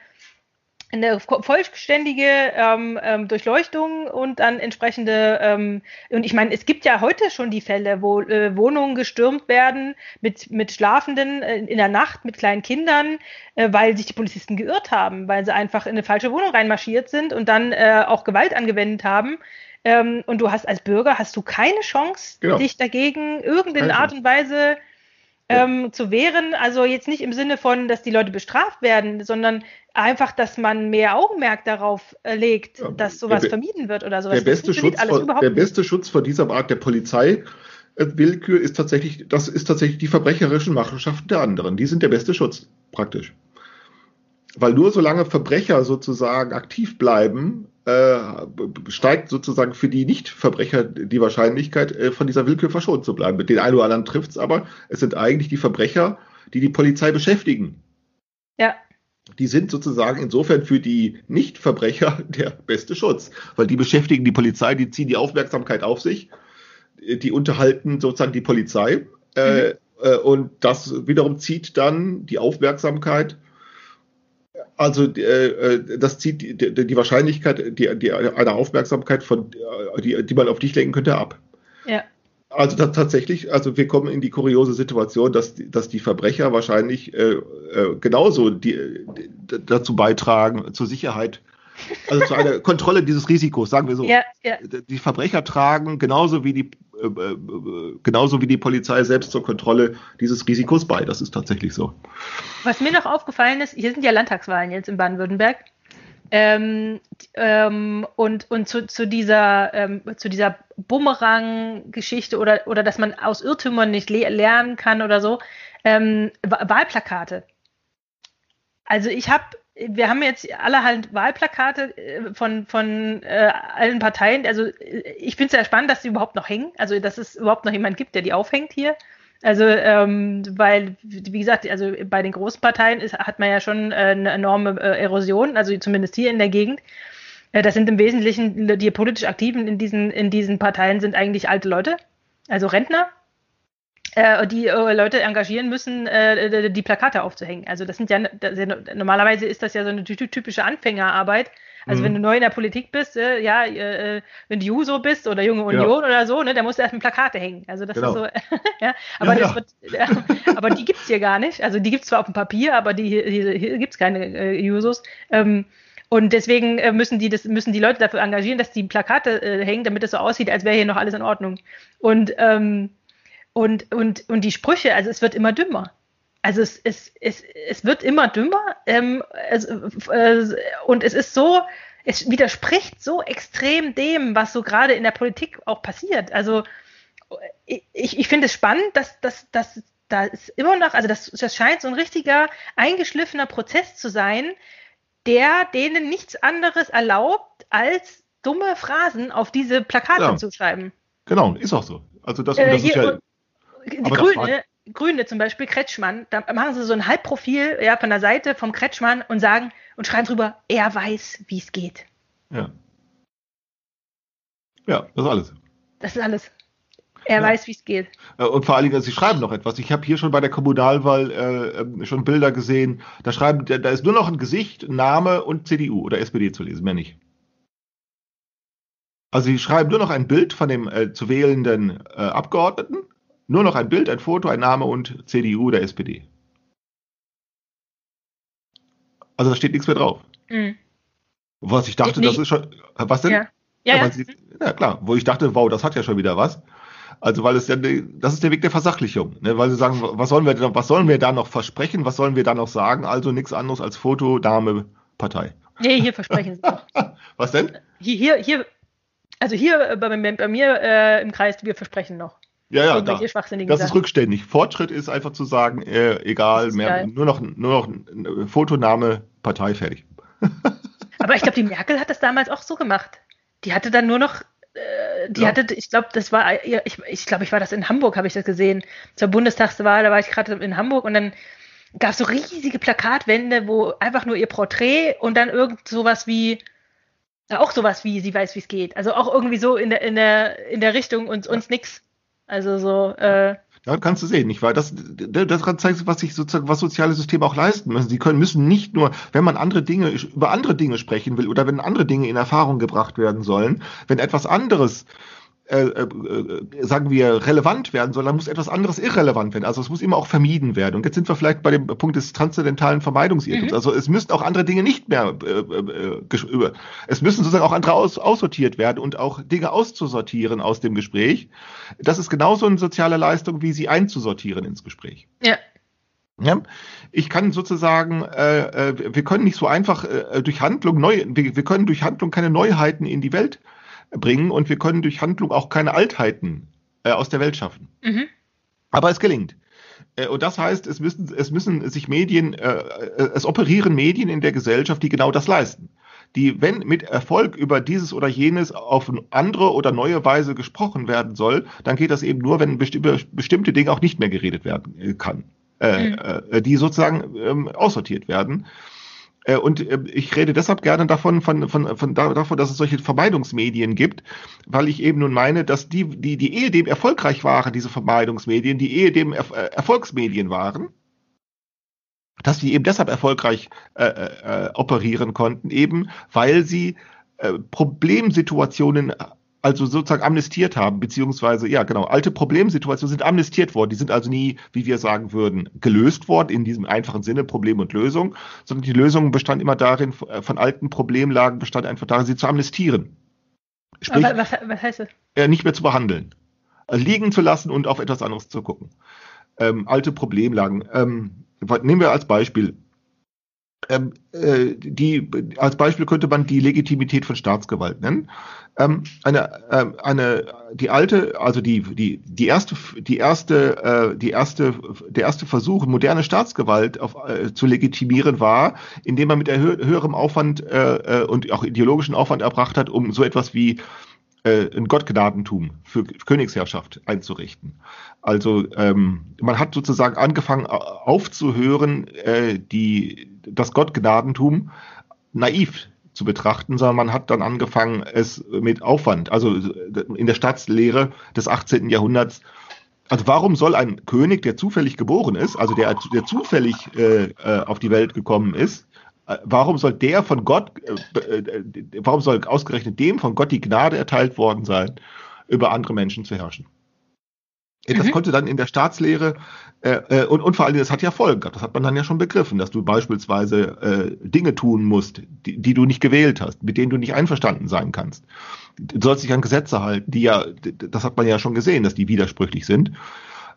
eine vollständige ähm, ähm, Durchleuchtung und dann entsprechende, ähm, und ich meine, es gibt ja heute schon die Fälle, wo äh, Wohnungen gestürmt werden mit, mit Schlafenden äh, in der Nacht, mit kleinen Kindern, äh, weil sich die Polizisten geirrt haben, weil sie einfach in eine falsche Wohnung reinmarschiert sind und dann äh, auch Gewalt angewendet haben. Ähm, und du hast als Bürger hast du keine Chance, Genau. dich dagegen irgendeine Art und Weise ähm, zu wehren. Also jetzt nicht im Sinne von, dass die Leute bestraft werden, sondern einfach, dass man mehr Augenmerk darauf äh, legt, Ja, dass sowas vermieden wird oder sowas. Der beste, Schutz vor, der beste Schutz vor dieser Art der Polizeiwillkür ist tatsächlich, das ist tatsächlich die verbrecherischen Machenschaften der anderen. Die sind der beste Schutz, praktisch. Weil nur solange Verbrecher sozusagen aktiv bleiben, äh, steigt sozusagen für die Nicht-Verbrecher die Wahrscheinlichkeit, äh, von dieser Willkür verschont zu bleiben. Mit den einen oder anderen trifft es aber. Es sind eigentlich die Verbrecher, die die Polizei beschäftigen. Ja, Die sind sozusagen insofern für die Nichtverbrecher der beste Schutz, weil die beschäftigen die Polizei, die ziehen die Aufmerksamkeit auf sich, die unterhalten sozusagen die Polizei äh, äh, und das wiederum zieht dann die Aufmerksamkeit, also äh, äh, das zieht die, die, die Wahrscheinlichkeit die, die, einer Aufmerksamkeit von äh, die, die man auf dich lenken könnte ab. ja. Also ta- tatsächlich, also wir kommen in die kuriose Situation, dass, die- dass die Verbrecher wahrscheinlich äh, äh, genauso die, die, dazu beitragen, zur Sicherheit, also zu einer Kontrolle dieses Risikos, sagen wir so. Ja, ja. Die Verbrecher tragen genauso wie die äh, äh, genauso wie die Polizei selbst zur Kontrolle dieses Risikos bei. Das ist tatsächlich so. Was mir noch aufgefallen ist, hier sind ja Landtagswahlen jetzt in Baden-Württemberg. Ähm, ähm, und und zu, zu dieser, ähm, dieser Bumerang-Geschichte oder, oder dass man aus Irrtümern nicht le lernen kann oder so, ähm, Wa- Wahlplakate. Also ich habe, wir haben jetzt allerhand Wahlplakate äh, von, von äh, allen Parteien. Also äh, ich finde es sehr spannend, dass sie überhaupt noch hängen. Also dass es überhaupt noch jemand gibt, der die aufhängt hier. Also, ähm, weil, wie gesagt, also bei den großen Parteien ist, hat man ja schon äh, eine enorme äh, Erosion, also zumindest hier in der Gegend. Äh, das sind im Wesentlichen die politisch Aktiven in diesen, in diesen Parteien sind eigentlich alte Leute, also Rentner, äh, die äh, Leute engagieren müssen, äh, die Plakate aufzuhängen. Also das sind ja, das normalerweise ist das ja so eine ty- typische Anfängerarbeit. Also Mhm. wenn du neu in der Politik bist, äh, ja, äh, wenn du Juso bist oder Junge. Union oder so, ne, da musst du erstmal Plakate hängen. Also das Genau. ist so, ja, aber Ja, das ja. wird, ja, aber die gibt's hier gar nicht. Also die gibt's zwar auf dem Papier, aber die hier, hier, hier gibt's keine äh, Jusos. Ähm, und deswegen äh, müssen die das müssen die Leute dafür engagieren, dass die Plakate äh, hängen, damit es so aussieht, als wäre hier noch alles in Ordnung. Und ähm, und und und die Sprüche, also es wird immer dümmer. Also es, es, es, es wird immer dümmer ähm, es, äh, und es ist so, es widerspricht so extrem dem, was so gerade in der Politik auch passiert. Also ich, ich finde es spannend, dass, dass, dass da ist immer noch, also das, das scheint so ein richtiger eingeschliffener Prozess zu sein, der denen nichts anderes erlaubt, als dumme Phrasen auf diese Plakate Ja. zu schreiben. Genau, ist auch so. Also das, Äh, das ist ja, die das Grüne, zum Beispiel, Kretschmann, da machen sie so ein Halbprofil ja, von der Seite vom Kretschmann und sagen und schreiben drüber, er weiß, wie es geht. ja. Ja, das ist alles. Das ist alles. Er Ja. weiß, wie es geht. Äh, Und vor allen Dingen, Sie schreiben noch etwas. Ich habe hier schon bei der Kommunalwahl äh, ähm, schon Bilder gesehen. Da schreiben, da da ist nur noch ein Gesicht, Name und CDU oder SPD zu lesen, mehr nicht. Also Sie schreiben nur noch ein Bild von dem äh, zu wählenden äh, Abgeordneten, nur noch ein Bild, ein Foto, ein Name und CDU oder SPD. Also da steht nichts mehr drauf. Mhm. Was ich dachte, Nee. das ist schon. Was denn? Ja. Ja, Ja, sieht, ja, klar, wo ich dachte, wow, das hat ja schon wieder was. Also, weil es ja, ne- das ist der Weg der Versachlichung, ne? weil sie sagen, was sollen wir, denn- was sollen wir da noch versprechen, was sollen wir da noch sagen? Also nichts anderes als Foto, Name, Partei. Nee, hier versprechen sie. Was denn? Hier, hier, hier also hier äh, bei, bei, bei mir äh, im Kreis, wir versprechen noch. Ja, ja, da, das ist Sachen. rückständig. Fortschritt ist einfach zu sagen, äh, egal, ist mehr, geil. nur noch, nur noch ein Foto, Name, Partei, fertig. Aber ich glaube, die Merkel hat das damals auch so gemacht. Die hatte dann nur noch, äh, die Ja. hatte, ich glaube, das war, ich, ich glaube, ich war das in Hamburg, habe ich das gesehen. Zur Bundestagswahl, da war ich gerade in Hamburg und dann gab es so riesige Plakatwände, wo einfach nur ihr Porträt und dann irgend sowas wie, auch sowas wie, sie weiß, wie es geht. Also auch irgendwie so in der, in der, in der Richtung uns, uns nix. Also so, äh, Ja, kannst du sehen, nicht wahr? Das, das zeigt, was sich sozusagen, was soziale Systeme auch leisten müssen. Sie können, müssen nicht nur, wenn man andere Dinge, über andere Dinge sprechen will oder wenn andere Dinge in Erfahrung gebracht werden sollen, wenn etwas anderes äh, äh, äh, sagen wir, relevant werden soll, dann muss etwas anderes irrelevant werden. Also es muss immer auch vermieden werden. Und jetzt sind wir vielleicht bei dem Punkt des transzendentalen Vermeidungsirrtums. Mhm. Also es müssen auch andere Dinge nicht mehr, äh, äh, äh es müssen sozusagen auch andere aus, aussortiert werden und auch Dinge auszusortieren aus dem Gespräch. Das ist genauso eine soziale Leistung, wie sie einzusortieren ins Gespräch. Ja. Ja, ich kann sozusagen, äh, äh, wir können nicht so einfach äh, durch Handlung neu, wir, wir können durch Handlung keine Neuheiten in die Welt bringen und wir können durch Handlung auch keine Altheiten äh, aus der Welt schaffen. Mhm. Aber es gelingt. Äh, und das heißt, es müssen, es müssen sich Medien, äh, äh, es operieren Medien in der Gesellschaft, die genau das leisten. Die, wenn mit Erfolg über dieses oder jenes auf andere oder neue Weise gesprochen werden soll, dann geht das eben nur, wenn über bestimmte Dinge auch nicht mehr geredet werden äh, kann, äh, mhm. äh, die sozusagen ähm, aussortiert werden. Äh, und äh, ich rede deshalb gerne davon, von, von, von, davon, dass es solche Vermeidungsmedien gibt, weil ich eben nun meine, dass die, die, die ehedem erfolgreich waren, diese Vermeidungsmedien, die ehedem er, äh, Erfolgsmedien waren, dass die eben deshalb erfolgreich äh, äh, operieren konnten, eben weil sie Problemsituationen also sozusagen amnestiert haben, beziehungsweise, ja genau, alte Problemsituationen sind amnestiert worden. Die sind also nie, wie wir sagen würden, gelöst worden in diesem einfachen Sinne Problem und Lösung, sondern die Lösung bestand immer darin, äh, von alten Problemlagen bestand einfach darin, sie zu amnestieren. Sprich, was, was heißt das? Äh, nicht mehr zu behandeln. Also liegen zu lassen und auf etwas anderes zu gucken. Ähm, alte Problemlagen. Ähm, nehmen wir als Beispiel ähm, äh, die, als Beispiel könnte man die Legitimität von Staatsgewalt nennen. Ähm, eine, äh, eine, die alte, also die, die, die erste, die erste, äh, die erste, der erste Versuch, moderne Staatsgewalt auf, äh, zu legitimieren war, indem man mit höherem Aufwand äh, äh, und auch ideologischen Aufwand erbracht hat, um so etwas wie äh, ein Gottgnadentum für Königsherrschaft einzurichten. Also ähm, man hat sozusagen angefangen aufzuhören, äh, die, das Gottgnadentum naiv zu betrachten, sondern man hat dann angefangen, es mit Aufwand, also in der Staatslehre des 18. Jahrhunderts, also warum soll ein König, der zufällig geboren ist, also der, der zufällig äh, äh auf die Welt gekommen ist, äh, warum soll der von Gott, äh, äh, warum soll ausgerechnet dem von Gott die Gnade erteilt worden sein, über andere Menschen zu herrschen? Das mhm. konnte dann in der Staatslehre äh, und, und vor allem, das hat ja Folgen gehabt. Das hat man dann ja schon begriffen, dass du beispielsweise äh, Dinge tun musst, die, die du nicht gewählt hast, mit denen du nicht einverstanden sein kannst. Du sollst dich an Gesetze halten, die ja, das hat man ja schon gesehen, dass die widersprüchlich sind.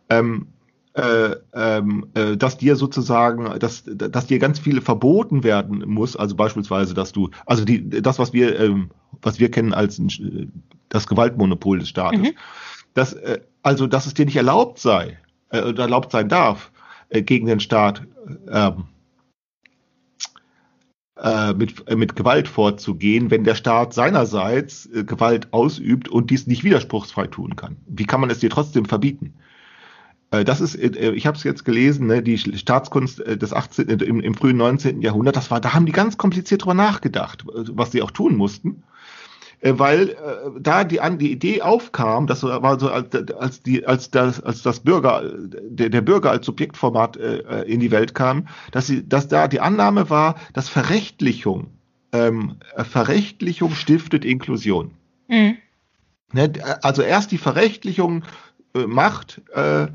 Ähm, äh, ähm, äh, dass dir sozusagen, dass, dass dir ganz viel verboten werden muss, also beispielsweise, dass du, also die, das, was wir, ähm, was wir kennen als ein, das Gewaltmonopol des Staates, mhm. dass, äh, also, dass es dir nicht erlaubt sei, äh, oder erlaubt sein darf, äh, gegen den Staat ähm, äh, mit, äh, mit Gewalt vorzugehen, wenn der Staat seinerseits äh, Gewalt ausübt und dies nicht widerspruchsfrei tun kann. Wie kann man es dir trotzdem verbieten? Äh, das ist, äh, ich habe es jetzt gelesen, ne, die Staatskunst äh, des 18. Im, im frühen 19. Jahrhundert, das war, da haben die ganz kompliziert drüber nachgedacht, was sie auch tun mussten weil da die, die Idee aufkam, das war so als, die, als, das, als das Bürger, der, der Bürger als Subjektformat äh, in die Welt kam, dass, sie, dass da die Annahme war, dass Verrechtlichung, ähm, Verrechtlichung stiftet Inklusion. Mhm. Ne, also erst die Verrechtlichung äh, macht, äh,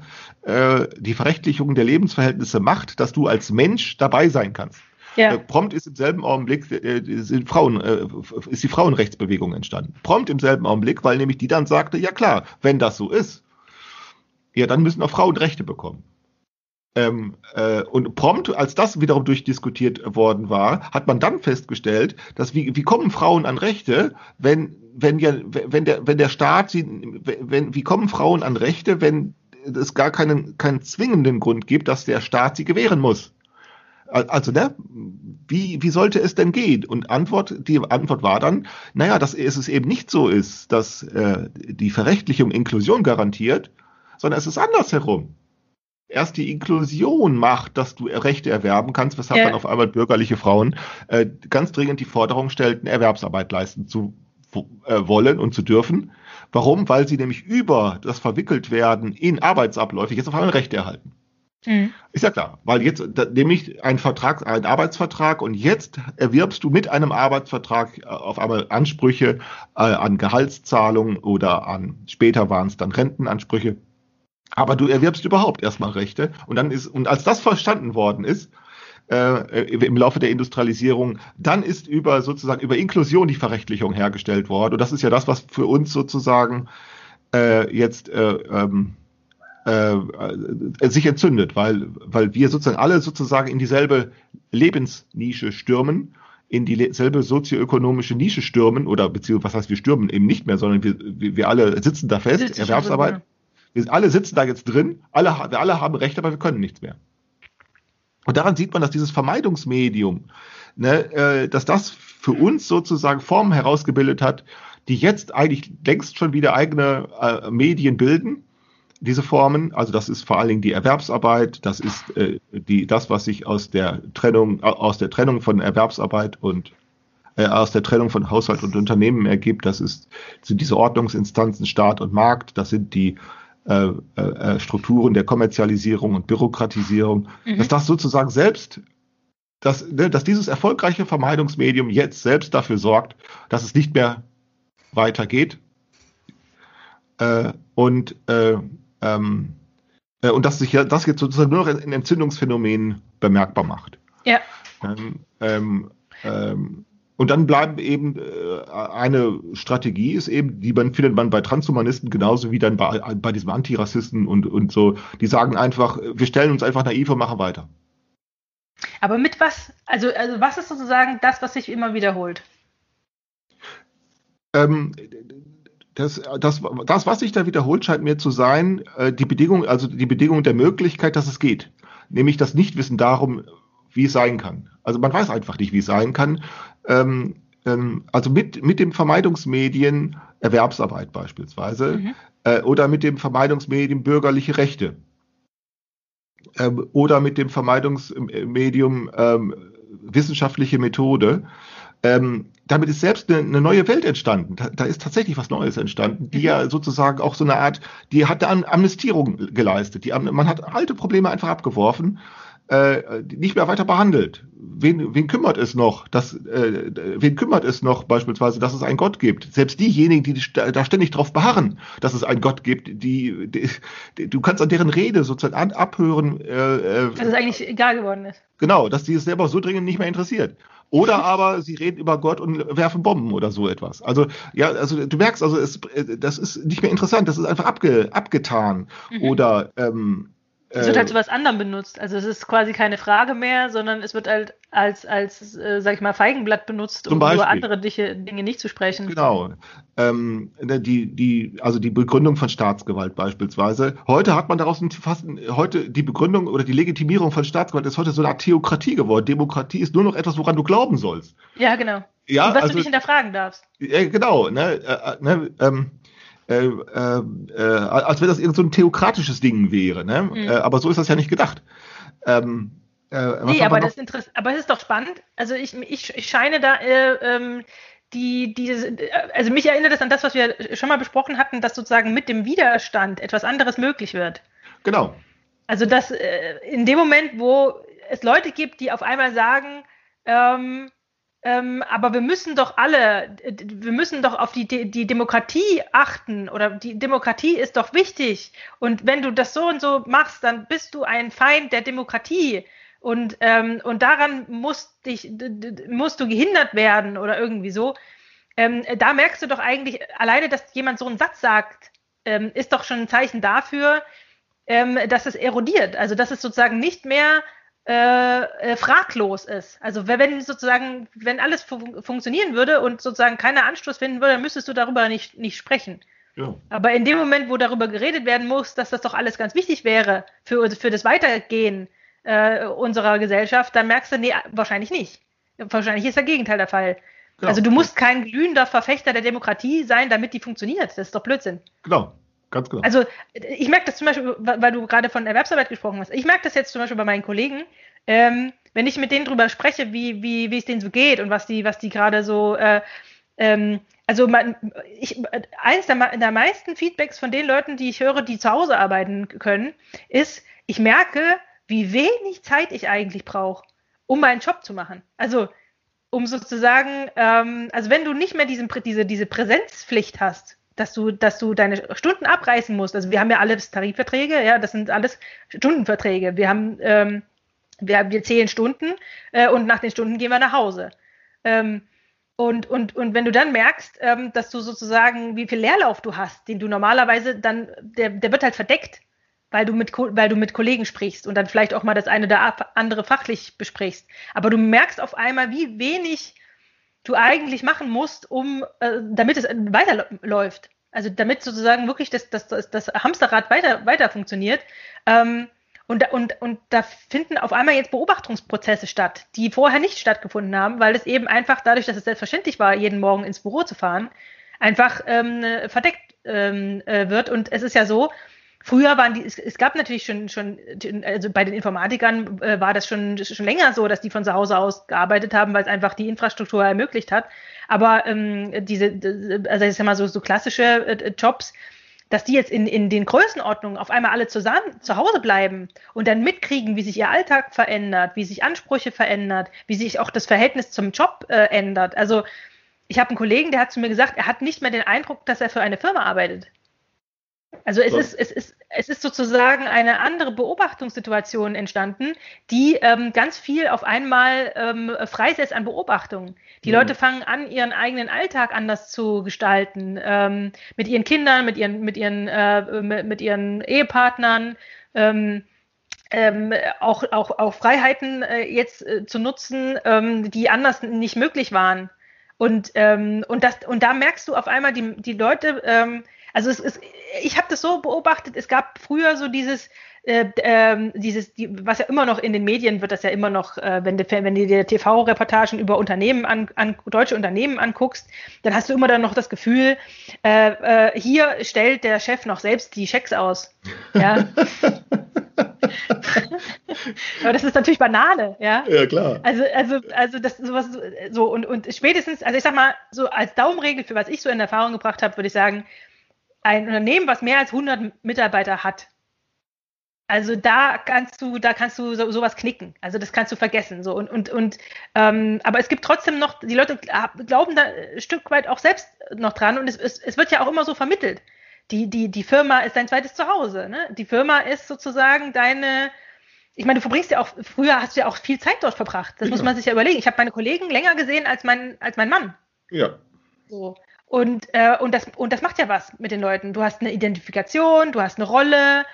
äh, die Verrechtlichung der Lebensverhältnisse macht, dass du als Mensch dabei sein kannst. Ja. Äh, prompt ist im selben Augenblick äh, sind Frauen, äh, ist die Frauenrechtsbewegung entstanden. Prompt im selben Augenblick, weil nämlich die dann sagte, ja klar, wenn das so ist, ja, dann müssen auch Frauen Rechte bekommen. Ähm, äh, und prompt, als das wiederum durchdiskutiert worden war, hat man dann festgestellt, dass wie, wie kommen Frauen an Rechte, wenn, wenn ja, wenn der, wenn der Staat sie, wenn, wie kommen Frauen an Rechte, wenn es gar keinen, keinen zwingenden Grund gibt, dass der Staat sie gewähren muss? Also, ne, wie, wie sollte es denn gehen? Und Antwort, die Antwort war dann, naja, dass es eben nicht so ist, dass äh, die Verrechtlichung Inklusion garantiert, sondern es ist andersherum erst die Inklusion macht, dass du Rechte erwerben kannst, weshalb ja. dann auf einmal bürgerliche Frauen äh, ganz dringend die Forderung stellten, Erwerbsarbeit leisten zu äh, wollen und zu dürfen, Warum? Weil sie nämlich über das Verwickeltwerden in Arbeitsabläufe jetzt auf einmal Rechte erhalten. Mhm. Ist ja klar, weil jetzt da, nämlich ein Vertrag, ein Arbeitsvertrag und jetzt erwirbst du mit einem Arbeitsvertrag äh, auf einmal Ansprüche äh, an Gehaltszahlungen oder an später waren es dann Rentenansprüche. Aber du erwirbst überhaupt erstmal Rechte und dann ist und als das verstanden worden ist, äh, im Laufe der Industrialisierung, dann ist über sozusagen über Inklusion die Verrechtlichung hergestellt worden. Und das ist ja das, was für uns sozusagen äh, jetzt äh, ähm, äh, sich entzündet, weil, weil wir sozusagen alle sozusagen in dieselbe Lebensnische stürmen, in dieselbe sozioökonomische Nische stürmen, oder beziehungsweise was heißt, wir stürmen eben nicht mehr, sondern wir, wir alle sitzen da fest, Erwerbsarbeit. Wir alle sitzen da jetzt drin, alle, wir alle haben Recht, aber wir können nichts mehr. Und daran sieht man, dass dieses Vermeidungsmedium, ne, äh, dass das für uns sozusagen Formen herausgebildet hat, die jetzt eigentlich längst schon wieder eigene äh, Medien bilden, diese Formen. Also das ist vor allen Dingen die Erwerbsarbeit, das ist äh, die, das, was sich aus der Trennung, aus der Trennung von Erwerbsarbeit und äh, aus der Trennung von Haushalt und Unternehmen ergibt. Das ist, sind diese Ordnungsinstanzen Staat und Markt, das sind die äh, äh, Strukturen der Kommerzialisierung und Bürokratisierung, mhm. dass das sozusagen selbst, dass, ne, dass dieses erfolgreiche Vermeidungsmedium jetzt selbst dafür sorgt, dass es nicht mehr weitergeht äh, und äh, ähm, äh, und dass sich ja das jetzt sozusagen nur noch in Entzündungsphänomenen bemerkbar macht. Ja. Ähm, ähm, ähm und dann bleiben eben äh, eine Strategie ist eben, die man findet man bei Transhumanisten genauso wie dann bei, bei diesem Antirassisten und, und so. Die sagen einfach, wir stellen uns einfach naiv und machen weiter. Aber mit was? Also, also was ist sozusagen das, was sich immer wiederholt? Ähm, das, das, das, was sich da wiederholt, scheint mir zu sein, äh, die Bedingung, also die Bedingung der Möglichkeit, dass es geht. Nämlich das Nichtwissen darum, wie es sein kann. Also man weiß einfach nicht, wie es sein kann. Ähm, ähm, also mit, mit dem Vermeidungsmedien Erwerbsarbeit beispielsweise mhm. äh, oder mit dem Vermeidungsmedium bürgerliche Rechte ähm, oder mit dem Vermeidungsmedium ähm, wissenschaftliche Methode. Ähm, damit ist selbst eine, eine neue Welt entstanden. Da, da, ist tatsächlich was Neues entstanden, die mhm. ja sozusagen auch so eine Art, die hat eine Amnestierung geleistet. Die, man hat alte Probleme einfach abgeworfen äh, nicht mehr weiter behandelt. Wen, wen kümmert es noch, dass, äh, wen kümmert es noch beispielsweise, dass es einen Gott gibt? Selbst diejenigen, die da ständig drauf beharren, dass es einen Gott gibt, die, die, die du kannst an deren Rede sozusagen abhören. Äh, äh, dass es eigentlich egal geworden ist. Genau, dass die es selber so dringend nicht mehr interessiert. Oder aber sie reden über Gott und werfen Bomben oder so etwas. Also ja, also du merkst, also es, äh, das ist nicht mehr interessant, das ist einfach abge, abgetan. Mhm. Oder ähm, es wird halt zu was anderem benutzt. Also es ist quasi keine Frage mehr, sondern es wird halt als, als äh, sag ich mal, Feigenblatt benutzt, um über andere Dinge nicht zu sprechen. Genau. Ähm, ne, die, die, also die Begründung von Staatsgewalt beispielsweise. Heute hat man daraus fast, heute die Begründung oder die Legitimierung von Staatsgewalt ist heute so eine Art Theokratie geworden. Demokratie ist nur noch etwas, woran du glauben sollst. Ja, genau. Ja, Und was also, du nicht hinterfragen darfst. Ja, genau. Ne, äh, äh ne, ähm, äh, äh, äh, als wenn das irgend so ein theokratisches Ding wäre. Ne? Mhm. Äh, aber so ist das ja nicht gedacht. Ähm, äh, nee, aber das ist aber es ist doch spannend. Also ich, ich, ich scheine da äh, ähm, die, die, also mich erinnert das an das, was wir schon mal besprochen hatten, dass sozusagen mit dem Widerstand etwas anderes möglich wird. Genau. Also dass in dem Moment, wo es Leute gibt, die auf einmal sagen, ähm, ähm, aber wir müssen doch alle, wir müssen doch auf die, die Demokratie achten oder die Demokratie ist doch wichtig. Und wenn du das so und so machst, dann bist du ein Feind der Demokratie. Und, ähm, und daran musst, dich, musst du gehindert werden oder irgendwie so. Ähm, da merkst du doch eigentlich, alleine, dass jemand so einen Satz sagt, ähm, ist doch schon ein Zeichen dafür, ähm, dass es erodiert. Also dass es sozusagen nicht mehr äh, äh, fraglos ist. Also wenn sozusagen, wenn alles fu funktionieren würde und sozusagen keiner Anstoß finden würde, dann müsstest du darüber nicht, nicht sprechen. Ja. Aber in dem Moment, wo darüber geredet werden muss, dass das doch alles ganz wichtig wäre für, für das Weitergehen äh, unserer Gesellschaft, dann merkst du, nee, wahrscheinlich nicht. Wahrscheinlich ist das Gegenteil der Fall. Genau. Also du musst kein glühender Verfechter der Demokratie sein, damit die funktioniert. Das ist doch Blödsinn. Genau. Ganz genau. Also ich merke das zum Beispiel, weil du gerade von Erwerbsarbeit gesprochen hast. Ich merke das jetzt zum Beispiel bei meinen Kollegen, ähm, wenn ich mit denen drüber spreche, wie, wie, wie es denen so geht und was die, was die gerade so, äh, ähm, also man, ich, eines der, der meisten Feedbacks von den Leuten, die ich höre, die zu Hause arbeiten können, ist, ich merke, wie wenig Zeit ich eigentlich brauche, um meinen Job zu machen. Also um sozusagen, ähm, also wenn du nicht mehr diesen, diese, diese Präsenzpflicht hast, dass du, dass du deine Stunden abreißen musst. Also wir haben ja alles Tarifverträge, ja, das sind alles Stundenverträge. Wir haben, ähm, wir, wir zählen Stunden äh, und nach den Stunden gehen wir nach Hause. Ähm, und, und, und wenn du dann merkst, ähm, dass du sozusagen, wie viel Leerlauf du hast, den du normalerweise dann, der, der wird halt verdeckt, weil du, mit, weil du mit Kollegen sprichst und dann vielleicht auch mal das eine oder andere fachlich besprichst. Aber du merkst auf einmal, wie wenig du eigentlich machen musst, um, äh, damit es weiterläuft. Also damit sozusagen wirklich das, das, das, das Hamsterrad weiter, weiter funktioniert. Ähm, und, und, und da finden auf einmal jetzt Beobachtungsprozesse statt, die vorher nicht stattgefunden haben, weil es eben einfach dadurch, dass es selbstverständlich war, jeden Morgen ins Büro zu fahren, einfach ähm, verdeckt ähm, äh, wird. Und es ist ja so, Früher waren die, es, es, gab natürlich schon, schon, also bei den Informatikern äh, war das schon, schon länger so, dass die von zu Hause aus gearbeitet haben, weil es einfach die Infrastruktur ermöglicht hat. Aber ähm, diese, also ich sag mal so, so klassische äh, Jobs, dass die jetzt in, in den Größenordnungen auf einmal alle zusammen zu Hause bleiben und dann mitkriegen, wie sich ihr Alltag verändert, wie sich Ansprüche verändert, wie sich auch das Verhältnis zum Job äh, ändert. Also ich habe einen Kollegen, der hat zu mir gesagt, er hat nicht mehr den Eindruck, dass er für eine Firma arbeitet. Also es, so. ist, es, ist, es ist sozusagen eine andere Beobachtungssituation entstanden, die ähm, ganz viel auf einmal ähm, freisetzt an Beobachtungen. Die mhm. Leute fangen an, ihren eigenen Alltag anders zu gestalten, ähm, mit ihren Kindern, mit ihren, mit ihren, äh, mit, mit, ihren Ehepartnern. Ähm, ähm, auch, auch, auch Freiheiten äh, jetzt äh, zu nutzen, ähm, die anders nicht möglich waren. Und, ähm, und, das, und da merkst du auf einmal, die, die Leute ähm, also es ist, ich habe das so beobachtet, es gab früher so dieses, äh, äh, dieses, die, was ja immer noch in den Medien wird das ja immer noch, äh, wenn, du, wenn du dir TV-Reportagen über Unternehmen an, an deutsche Unternehmen anguckst, dann hast du immer dann noch das Gefühl, äh, äh, hier stellt der Chef noch selbst die Schecks aus. Ja. Aber das ist natürlich Banane, ja. Ja, klar. Also, also, also das sowas so und, und spätestens, also ich sag mal, so als Daumenregel für was ich so in Erfahrung gebracht habe, würde ich sagen, ein Unternehmen, was mehr als 100 Mitarbeiter hat, also da kannst du, da kannst du so, sowas knicken. Also das kannst du vergessen. So und und und. Ähm, aber es gibt trotzdem noch, die Leute glauben da ein Stück weit auch selbst noch dran und es, es, es wird ja auch immer so vermittelt. Die die die Firma ist dein zweites Zuhause. Ne? Die Firma ist sozusagen deine. Ich meine, du verbringst ja auch, früher hast du ja auch viel Zeit dort verbracht. Das ja. muss man sich ja überlegen. Ich habe meine Kollegen länger gesehen als mein, als mein Mann. Ja. So. Und, äh, und, das, und das macht ja was mit den Leuten. Du hast eine Identifikation, du hast eine Rolle.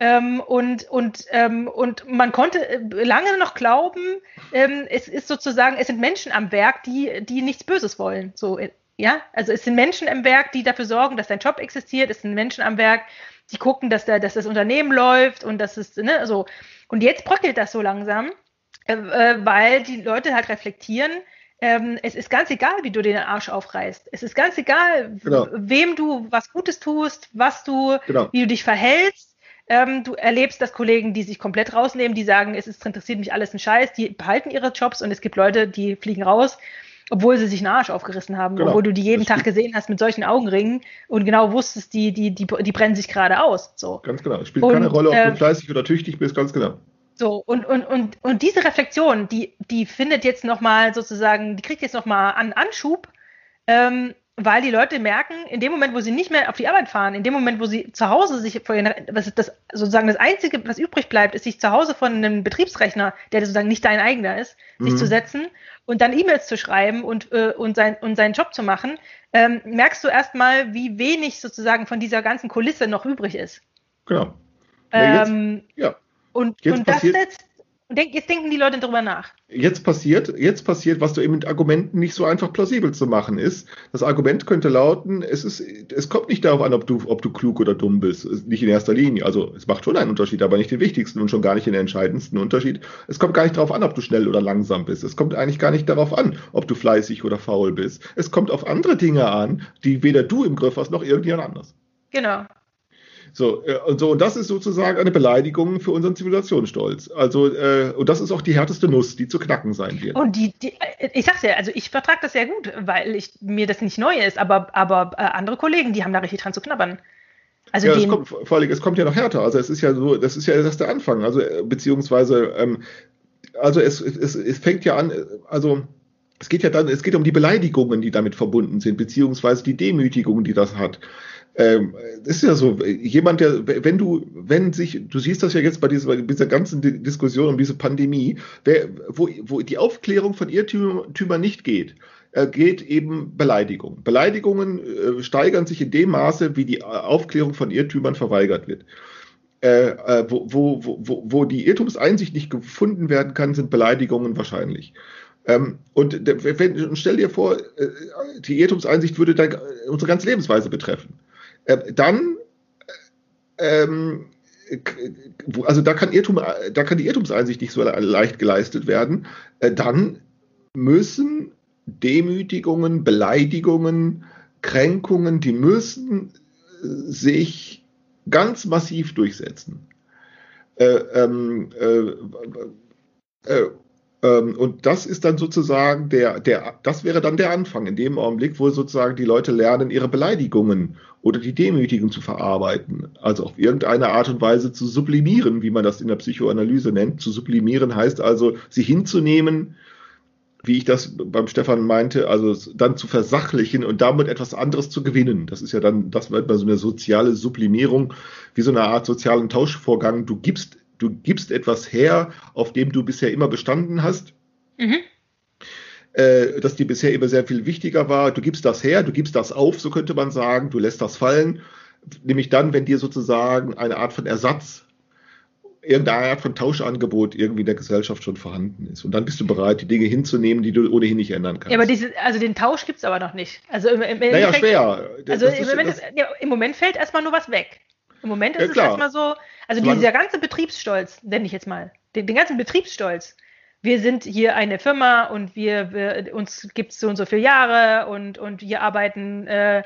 Ähm, und, und, ähm, und man konnte äh, lange noch glauben, ähm, es ist sozusagen, es sind Menschen am Werk, die, die nichts Böses wollen. So, äh, ja, also es sind Menschen am Werk, die dafür sorgen, dass dein Job existiert. Es sind Menschen am Werk, die gucken, dass, der, dass das Unternehmen läuft und dass es, ne, so. Und jetzt bröckelt das so langsam, äh, äh weil die Leute halt reflektieren, ähm, es ist ganz egal, wie du den Arsch aufreißt. Es ist ganz egal, genau. wem du was Gutes tust, was du, genau. wie du dich verhältst. Ähm, du erlebst, dass Kollegen, die sich komplett rausnehmen, die sagen, es ist, interessiert mich alles ein Scheiß, die behalten ihre Jobs und es gibt Leute, die fliegen raus, obwohl sie sich einen Arsch aufgerissen haben, genau. obwohl du die jeden das Tag gesehen hast mit solchen Augenringen und genau wusstest, die, die, die, die brennen sich gerade aus. So. Ganz genau. Es spielt und, keine Rolle, ob äh, du fleißig oder tüchtig bist, ganz genau. So, und, und, und, und diese Reflexion, die, die findet jetzt nochmal sozusagen, die kriegt jetzt nochmal an Anschub, ähm, weil die Leute merken, in dem Moment, wo sie nicht mehr auf die Arbeit fahren, in dem Moment, wo sie zu Hause sich vor ihren, was ist das, sozusagen das Einzige, was übrig bleibt, ist sich zu Hause von einem Betriebsrechner, der sozusagen nicht dein eigener ist, mhm. sich zu setzen und dann E-Mails zu schreiben und, äh, und, sein, und seinen Job zu machen, ähm, merkst du erstmal, wie wenig sozusagen von dieser ganzen Kulisse noch übrig ist. Genau. Ähm, ja. Und, jetzt und das setzt, jetzt denken die Leute darüber nach. Jetzt passiert, jetzt passiert, was du eben mit Argumenten nicht so einfach plausibel zu machen ist. Das Argument könnte lauten, es ist, es kommt nicht darauf an, ob du, ob du klug oder dumm bist. Nicht in erster Linie. Also, es macht schon einen Unterschied, aber nicht den wichtigsten und schon gar nicht den entscheidendsten Unterschied. Es kommt gar nicht darauf an, ob du schnell oder langsam bist. Es kommt eigentlich gar nicht darauf an, ob du fleißig oder faul bist. Es kommt auf andere Dinge an, die weder du im Griff hast, noch irgendjemand anders. Genau. So, äh, und so, und das ist sozusagen eine Beleidigung für unseren Zivilisationsstolz. Also, äh, und das ist auch die härteste Nuss, die zu knacken sein wird. Und die, die ich sag's ja, also ich vertrage das sehr gut, weil ich, mir das nicht neu ist, aber, aber äh, andere Kollegen, die haben da richtig dran zu knabbern. Also ja, es kommt, vor allem, es kommt ja noch härter. Also es ist ja so, das ist ja erst der Anfang. Also äh, beziehungsweise, ähm, also es, es, es fängt ja an, äh, also es geht ja dann, es geht um die Beleidigungen, die damit verbunden sind, beziehungsweise die Demütigung, die das hat. Ähm, das ist ja so, jemand, der, wenn du, wenn sich, du siehst das ja jetzt bei dieser, dieser ganzen Di- Diskussion um diese Pandemie, wer, wo, wo die Aufklärung von Irrtümern nicht geht, äh, geht eben Beleidigung. Beleidigungen äh, steigern sich in dem Maße, wie die Aufklärung von Irrtümern verweigert wird. Äh, äh, wo, wo, wo, wo- die Irrtumseinsicht nicht gefunden werden kann, sind Beleidigungen wahrscheinlich. Ähm, und wenn, stell dir vor, die Irrtumseinsicht würde dann unsere ganze Lebensweise betreffen. Äh, dann, äh, ähm, also da kann, Irrtum, da kann die Irrtumseinsicht nicht so le- leicht geleistet werden. Äh, dann müssen Demütigungen, Beleidigungen, Kränkungen, die müssen äh, sich ganz massiv durchsetzen. Äh, ähm, äh, äh, und das ist dann sozusagen der, der, das wäre dann der Anfang, in dem Augenblick, wo sozusagen die Leute lernen, ihre Beleidigungen oder die Demütigung zu verarbeiten. Also auf irgendeine Art und Weise zu sublimieren, wie man das in der Psychoanalyse nennt. Zu sublimieren heißt also, sie hinzunehmen, wie ich das beim Stefan meinte, also dann zu versachlichen und damit etwas anderes zu gewinnen. Das ist ja dann, das wird mal so eine soziale Sublimierung, wie so eine Art sozialen Tauschvorgang. Du gibst, du gibst etwas her, auf dem du bisher immer bestanden hast, mhm. äh, dass dir bisher immer sehr viel wichtiger war. Du gibst das her, du gibst das auf, so könnte man sagen, du lässt das fallen. Nämlich dann, wenn dir sozusagen eine Art von Ersatz, irgendeine Art von Tauschangebot irgendwie in der Gesellschaft schon vorhanden ist. Und dann bist du bereit, die Dinge hinzunehmen, die du ohnehin nicht ändern kannst. Ja, aber diese, also den Tausch gibt es aber noch nicht. Also im, im naja, Endeffekt- schwer. Also Das im, Moment das- ja, im Moment fällt erstmal nur was weg. Im Moment ist Ja, es erstmal so, also Solange- dieser ganze Betriebsstolz, nenne ich jetzt mal, den, den ganzen Betriebsstolz. Wir sind hier eine Firma und wir, wir uns gibt es so und so viele Jahre und, und wir arbeiten, äh,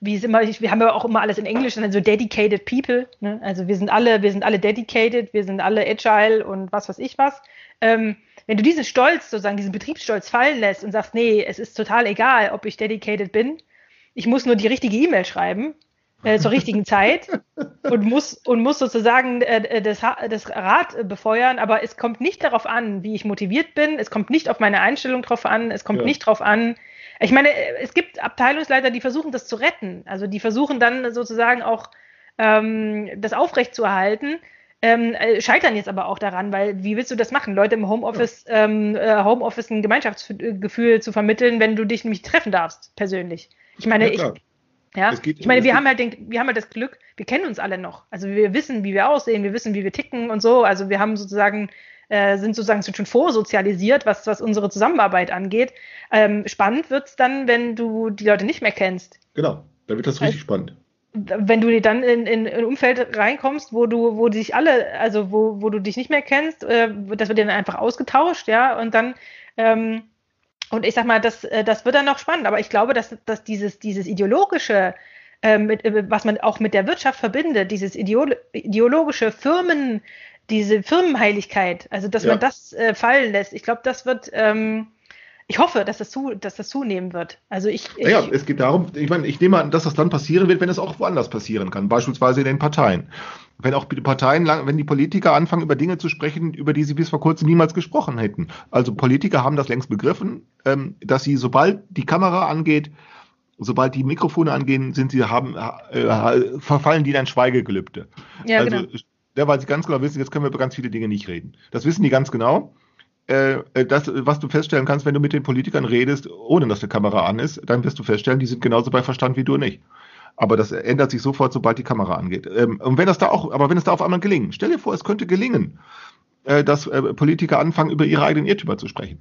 wie es immer, wir haben ja auch immer alles in Englisch, also dedicated people. Ne? Also wir sind alle, wir sind alle dedicated, wir sind alle agile und was weiß ich was. Ähm, wenn du diesen Stolz, sozusagen diesen Betriebsstolz fallen lässt und sagst, nee, es ist total egal, ob ich dedicated bin, ich muss nur die richtige E-Mail schreiben äh, zur richtigen Zeit und muss und muss sozusagen äh, das, Ha- das Rad äh, befeuern, aber es kommt nicht darauf an, wie ich motiviert bin, es kommt nicht auf meine Einstellung drauf an, es kommt Ja. nicht drauf an. Ich meine, äh, es gibt Abteilungsleiter, die versuchen das zu retten, also die versuchen dann sozusagen auch ähm, das aufrechtzuerhalten. Ähm, äh, scheitern jetzt aber auch daran, weil wie willst du das machen, Leute im Homeoffice, ähm, äh, Homeoffice ein Gemeinschaftsgefühl zu vermitteln, wenn du dich nämlich treffen darfst, persönlich. Ich meine, Ja, ich. Ja, Es ich meine, es wir haben halt den, wir haben halt das Glück, wir kennen uns alle noch. Also wir wissen, wie wir aussehen, wir wissen, wie wir ticken und so. Also wir haben sozusagen, äh, sind sozusagen schon vorsozialisiert, was, was unsere Zusammenarbeit angeht. Ähm, spannend wird's dann, wenn du die Leute nicht mehr kennst. Genau, da wird das richtig spannend. Wenn du dann in, in, in ein Umfeld reinkommst, wo du, wo dich alle, also wo, wo du dich nicht mehr kennst, äh, das wird dann einfach ausgetauscht, ja, und dann ähm, und ich sag mal, das, äh, das wird dann noch spannend, aber ich glaube, dass, dass dieses, dieses ideologische, äh, mit, was man auch mit der Wirtschaft verbindet, dieses ideolo ideologische Firmen, diese Firmenheiligkeit, also dass Ja. man das äh, fallen lässt, ich glaube, das wird, ähm, ich hoffe, dass das, zu, dass das zunehmen wird. Also ich, ich Naja, es geht darum, ich meine, ich nehme an, dass das dann passieren wird, wenn es auch woanders passieren kann, beispielsweise in den Parteien. Wenn auch die Parteien, lang- wenn die Politiker anfangen, über Dinge zu sprechen, über die sie bis vor kurzem niemals gesprochen hätten. Also Politiker haben das längst begriffen, ähm, dass sie, sobald die Kamera angeht, sobald die Mikrofone angehen, sind sie, haben, äh, verfallen die in ein Schweigegelübde. ja, also, genau. ja, weil sie ganz genau wissen, jetzt können wir über ganz viele Dinge nicht reden. Das wissen die ganz genau. Äh, äh, das, was du feststellen kannst, wenn du mit den Politikern redest, ohne dass die Kamera an ist, dann wirst du feststellen, die sind genauso bei Verstand wie du nicht. Aber das ändert sich sofort, sobald die Kamera angeht. Ähm, und wenn das da auch, aber wenn es da auf einmal gelingen, stell dir vor, es könnte gelingen, äh, dass Politiker anfangen, über ihre eigenen Irrtümer zu sprechen.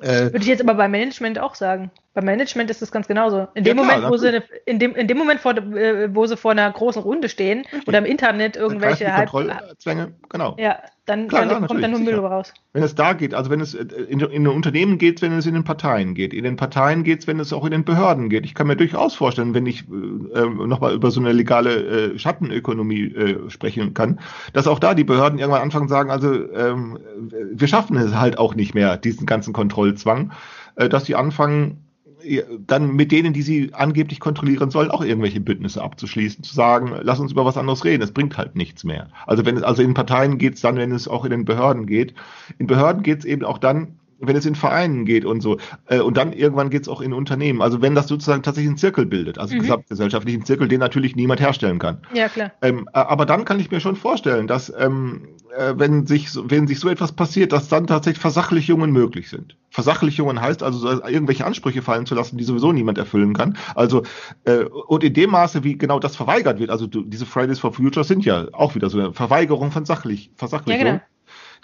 Würde ich jetzt aber beim Management auch sagen. Beim Management ist es ganz genauso. In dem Ja, klar, Moment, wo sie, eine, in dem, in dem Moment, vor, wo sie vor einer großen Runde stehen oder im Internet irgendwelche halb, Kontrollzwänge, genau. ja, dann, Klar, dann ja, kommt dann nur Müll sicher. raus. Wenn es da geht, also wenn es äh, in, in den Unternehmen geht, wenn es in den Parteien geht. In den Parteien geht es, wenn es auch in den Behörden geht. Ich kann mir durchaus vorstellen, wenn ich äh, ähm, nochmal über so eine legale äh, Schattenökonomie äh, sprechen kann, dass auch da die Behörden irgendwann anfangen zu sagen, also ähm, wir schaffen es halt auch nicht mehr, diesen ganzen Kontrollzwang, äh, dass sie anfangen, dann mit denen, die sie angeblich kontrollieren sollen, auch irgendwelche Bündnisse abzuschließen, zu sagen, lass uns über was anderes reden, es bringt halt nichts mehr. Also wenn es, also in Parteien geht es dann, wenn es auch in den Behörden geht. In Behörden geht es eben auch dann, wenn es in Vereinen geht und so. Äh, Und dann irgendwann geht es auch in Unternehmen. Also wenn das sozusagen tatsächlich einen Zirkel bildet, also Mhm. gesamtgesellschaftlichen Zirkel, den natürlich niemand herstellen kann. Ja, klar. Ähm, äh, aber dann kann ich mir schon vorstellen, dass ähm, äh, wenn sich so- wenn sich so etwas passiert, dass dann tatsächlich Versachlichungen möglich sind. Versachlichungen heißt also so irgendwelche Ansprüche fallen zu lassen, die sowieso niemand erfüllen kann. Also äh, und in dem Maße, wie genau das verweigert wird, also du, diese Fridays for Future sind ja auch wieder so eine Verweigerung von sachlich Versachlichung. Ja, genau.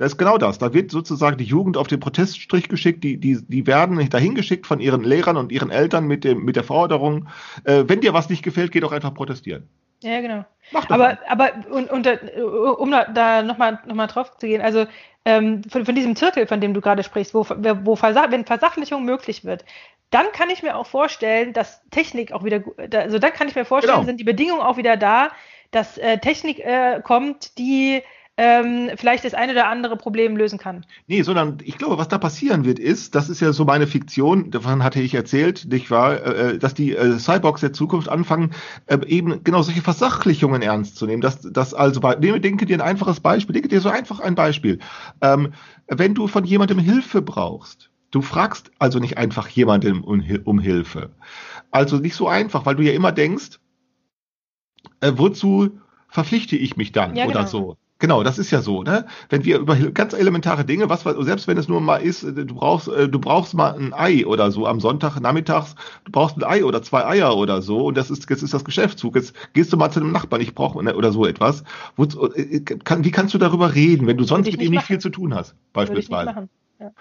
Da ist genau das. Da wird sozusagen die Jugend auf den Proteststrich geschickt. Die, die, die werden dahin geschickt von ihren Lehrern und ihren Eltern mit, dem, mit der Forderung, äh, wenn dir was nicht gefällt, geh doch einfach protestieren. Ja, genau. Mach doch Aber, aber und, und, äh, um da, da nochmal noch mal drauf zu gehen, also ähm, von, von diesem Zirkel, von dem du gerade sprichst, wo, wo Versach wenn Versachlichung möglich wird, dann kann ich mir auch vorstellen, dass Technik auch wieder, also dann kann ich mir vorstellen, Genau. sind die Bedingungen auch wieder da, dass äh, Technik äh, kommt, die ähm, vielleicht das eine oder andere Problem lösen kann. Nee, sondern ich glaube, was da passieren wird, ist, das ist ja so meine Fiktion, davon hatte ich erzählt, nicht wahr, äh, dass die äh, Cyborgs der Zukunft anfangen, äh, eben genau solche Versachlichungen ernst zu nehmen. Dass, dass also bei, nehme, denke dir ein einfaches Beispiel, denke dir so einfach ein Beispiel. Ähm, wenn du von jemandem Hilfe brauchst, du fragst also nicht einfach jemandem um, um Hilfe. Also nicht so einfach, weil du ja immer denkst, äh, wozu verpflichte ich mich dann Ja, oder genau. so. Genau, das ist ja so, ne? Wenn wir über ganz elementare Dinge, was selbst wenn es nur mal ist, äh, du brauchst, äh, du brauchst mal ein Ei oder so am Sonntag nachmittags, du brauchst ein Ei oder zwei Eier oder so und das ist jetzt ist das Geschäftszug. Jetzt gehst du mal zu einem Nachbarn, ich brauche ne, oder so etwas. Wozu, äh, kann, wie kannst du darüber reden, wenn du sonst mit ihm nicht machen. viel zu tun hast, beispielsweise? Ja.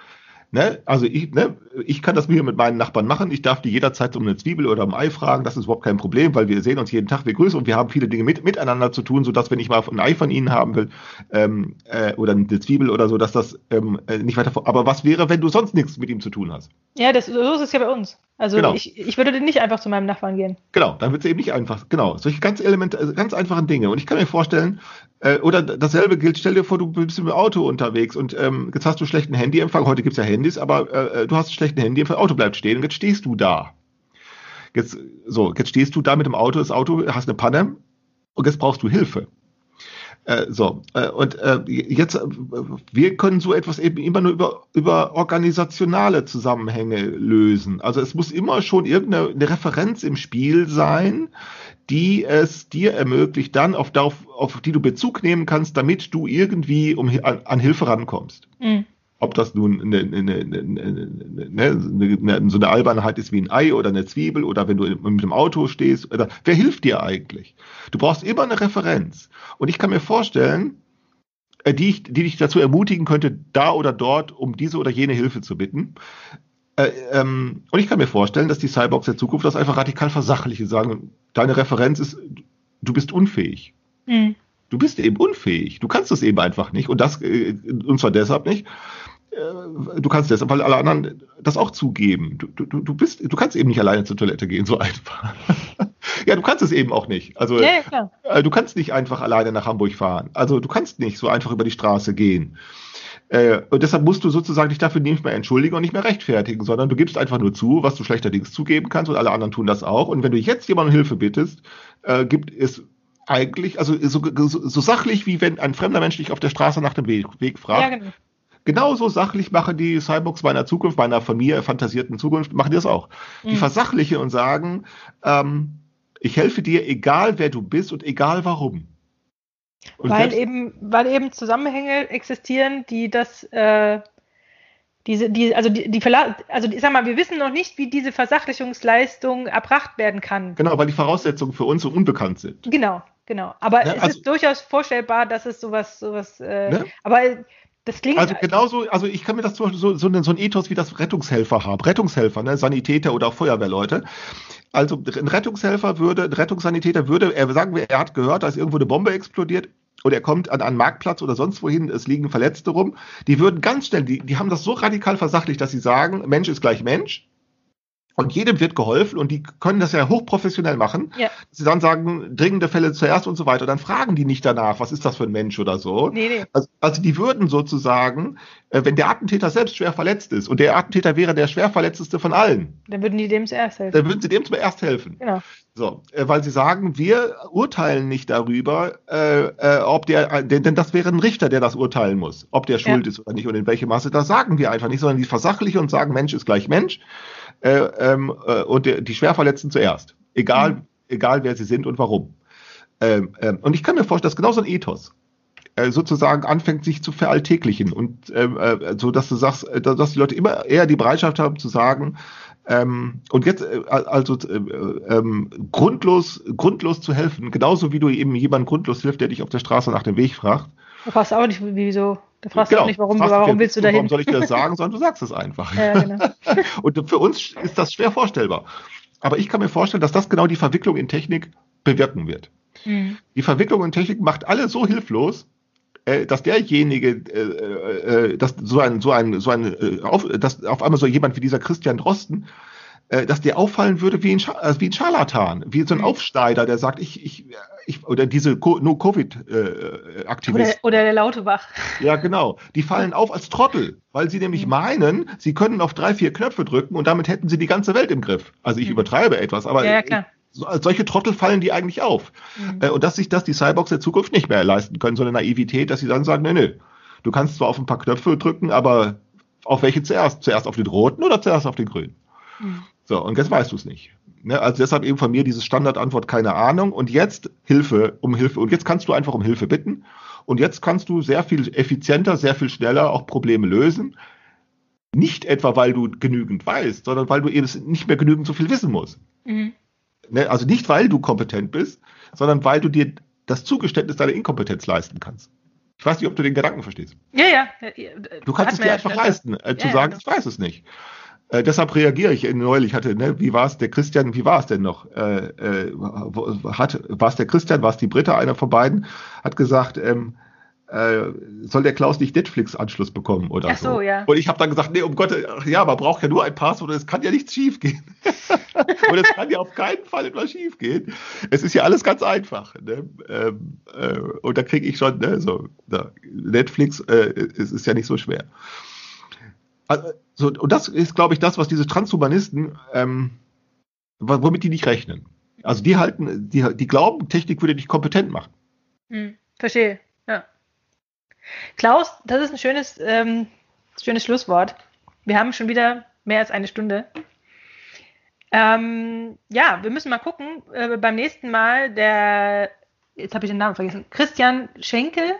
Ne? Also ich, ne, ich kann das mir mit meinen Nachbarn machen. Ich darf die jederzeit um eine Zwiebel oder um ein Ei fragen. Das ist überhaupt kein Problem, weil wir sehen uns jeden Tag, wir grüßen und wir haben viele Dinge mit, miteinander zu tun, sodass wenn ich mal ein Ei von ihnen haben will ähm, äh, oder eine Zwiebel oder so, dass das ähm, äh, nicht weiter. Aber was wäre, wenn du sonst nichts mit ihm zu tun hast? Ja, das, so ist es ja bei uns. Also Genau. ich, ich würde nicht einfach zu meinem Nachbarn gehen. Genau, dann wird es eben nicht einfach. Genau, solche ganz element, also ganz einfachen Dinge. Und ich kann mir vorstellen, äh, oder dasselbe gilt, stell dir vor, du bist im Auto unterwegs und ähm, jetzt hast du schlechten Handyempfang. Heute gibt's ja Handys, aber äh, du hast schlechten Handyempfang, Auto bleibt stehen und jetzt stehst du da. Jetzt, so, jetzt stehst du da mit dem Auto, das Auto, hast eine Panne und jetzt brauchst du Hilfe. Äh, so, äh, und äh, jetzt, äh, wir können so etwas eben immer nur über, über organisationale Zusammenhänge lösen. Also es muss immer schon irgendeine eine Referenz im Spiel sein, die es dir ermöglicht, dann auf, auf, auf die du Bezug nehmen kannst, damit du irgendwie um, an, an Hilfe rankommst. Mhm. Ob das nun eine, eine, eine, eine, so eine Albernheit ist wie ein Ei oder eine Zwiebel oder wenn du mit dem Auto stehst. Oder, wer hilft dir eigentlich? Du brauchst immer eine Referenz. Und ich kann mir vorstellen, äh, die, ich, die dich dazu ermutigen könnte, da oder dort um diese oder jene Hilfe zu bitten. Äh, ähm, und ich kann mir vorstellen, dass die Cyborgs der Zukunft das einfach radikal versachlichen, sagen, deine Referenz ist, du bist unfähig. Mhm. Du bist eben unfähig. Du kannst das eben einfach nicht. Und das, äh, und zwar deshalb nicht. Äh, Du kannst deshalb, weil alle anderen das auch zugeben. Du, du, du bist, du kannst eben nicht alleine zur Toilette gehen, so einfach. ja, du kannst es eben auch nicht. Also, Ja, äh, du kannst nicht einfach alleine nach Hamburg fahren. Also, du kannst nicht so einfach über die Straße gehen. Äh, und deshalb musst du sozusagen dich dafür nicht mehr entschuldigen und nicht mehr rechtfertigen, sondern du gibst einfach nur zu, was du schlechterdings zugeben kannst und alle anderen tun das auch. Und wenn du jetzt jemandem Hilfe bittest, äh, gibt es eigentlich, also so, so, so sachlich, wie wenn ein fremder Mensch dich auf der Straße nach dem Weg, Weg fragt, Ja, genau. Genauso sachlich machen die Cyborgs meiner Zukunft, meiner von mir fantasierten Zukunft, machen die das auch. Die Mhm. versachlichen und sagen, ähm, ich helfe dir, egal wer du bist und egal warum. Und weil eben, weil eben Zusammenhänge existieren, die das, äh, diese, die, also die, die Verla also ich sag mal, wir wissen noch nicht, wie diese Versachlichungsleistung erbracht werden kann. Genau, weil die Voraussetzungen für uns so unbekannt sind. Genau, genau. Aber Ne, es also- ist durchaus vorstellbar, dass es sowas, sowas, äh, Ne? aber Das klingt Also genauso, also ich kann mir das zum Beispiel so, so, ein- so ein Ethos wie das Rettungshelfer haben. Rettungshelfer, ne? Sanitäter oder auch Feuerwehrleute. Also ein Rettungshelfer würde, ein Rettungssanitäter würde, er sagen wir, er hat gehört, da ist irgendwo eine Bombe explodiert oder er kommt an einen Marktplatz oder sonst wohin, es liegen Verletzte rum. Die würden ganz schnell, die, die haben das so radikal versachlicht, dass sie sagen, Mensch ist gleich Mensch. Und jedem wird geholfen und die können das ja hochprofessionell machen. Ja. Sie dann sagen, dringende Fälle zuerst und so weiter. Dann fragen die nicht danach, was ist das für ein Mensch oder so. Nee, nee. Also, also die würden sozusagen, äh, wenn der Attentäter selbst schwer verletzt ist und der Attentäter wäre der schwer verletzteste von allen, Dann würden die dem zuerst helfen. dann würden sie dem zuerst helfen. Genau. So, äh, weil sie sagen, wir urteilen nicht darüber, äh, äh, ob der, denn, das wäre ein Richter, der das urteilen muss, ob der schuld ist oder nicht und in welchem Maße. Das sagen wir einfach nicht, sondern die versachlichen und sagen, Mensch ist gleich Mensch äh, ähm, äh, und die Schwerverletzten zuerst, egal, Mhm. egal wer sie sind und warum. Ähm, ähm, und ich kann mir vorstellen, dass genau so ein Ethos äh, sozusagen anfängt, sich zu veralltäglichen und ähm, äh, so, dass du sagst, äh, dass die Leute immer eher die Bereitschaft haben zu sagen, ähm, und jetzt äh, also äh, ähm, grundlos, grundlos zu helfen, genauso wie du eben jemandem grundlos hilft, der dich auf der Straße nach dem Weg fragt. Du fragst auch nicht, wieso. Du fragst Genau. auch nicht, warum, warum willst du Warum dahin? soll ich dir das sagen, sondern du sagst es einfach. Ja, genau. Und für uns ist das schwer vorstellbar. Aber ich kann mir vorstellen, dass das genau die Verwicklung in Technik bewirken wird. Mhm. Die Verwicklung in Technik macht alle so hilflos, äh, dass derjenige, äh, äh, dass so ein, so ein, so ein, äh, auf, dass auf einmal so jemand wie dieser Christian Drosten, äh, dass der auffallen würde wie ein, Scha äh, wie ein Scharlatan, wie so ein Mhm. Aufschneider, der sagt, ich, ich, ich oder diese Co no Covid äh, Oder, oder der Lautebach. Ja, genau. Die fallen auf als Trottel, weil sie nämlich meinen, sie können auf drei, vier Knöpfe drücken und damit hätten sie die ganze Welt im Griff. Also ich Mhm. übertreibe etwas, aber Ja, ja, so, als solche Trottel fallen die eigentlich auf. Mhm. Äh, und dass sich das die Cyborgs der Zukunft nicht mehr leisten können, so eine Naivität, dass sie dann sagen, nee, nee, du kannst zwar auf ein paar Knöpfe drücken, aber auf welche zuerst? Zuerst auf den roten oder zuerst auf den grünen? Mhm. So, und jetzt weißt du es nicht. Ne? Also deshalb eben von mir diese Standardantwort, keine Ahnung. Und jetzt Hilfe, um Hilfe. Und jetzt kannst du einfach um Hilfe bitten. Und jetzt kannst du sehr viel effizienter, sehr viel schneller auch Probleme lösen. Nicht etwa, weil du genügend weißt, sondern weil du eben nicht mehr genügend so viel wissen musst. Mhm. Ne? Also nicht, weil du kompetent bist, sondern weil du dir das Zugeständnis deiner Inkompetenz leisten kannst. Ich weiß nicht, ob du den Gedanken verstehst. Ja, ja. Du kannst Hat es dir ja einfach leisten, äh, zu Ja, ja, sagen, genau. ich weiß es nicht. Äh, deshalb reagiere ich. Neulich hatte, ne, wie war es, der Christian, wie war es denn noch? Äh, äh, hat, war es der Christian, war es die Britta, einer von beiden, hat gesagt, ähm, äh, soll der Klaus nicht Netflix-Anschluss bekommen oder Ach so, ja. Und ich habe dann gesagt, nee, um Gott, ja, man braucht ja nur ein Passwort, es kann ja nichts schief gehen. und es kann ja auf keinen Fall etwas schief gehen. Es ist ja alles ganz einfach. Ne? Ähm, äh, und da kriege ich schon, ne, so, da, Netflix, äh, es ist ja nicht so schwer. Also, so, und das ist, glaube ich, das, was diese Transhumanisten, ähm, womit die nicht rechnen. Also die halten, die, die glauben, Technik würde dich kompetent machen. Hm, verstehe, ja. Klaus, das ist ein schönes, ähm, schönes Schlusswort. Wir haben schon wieder mehr als eine Stunde. Ähm, ja, wir müssen mal gucken. Äh, beim nächsten Mal, der, jetzt habe ich den Namen vergessen, Christian Schenkel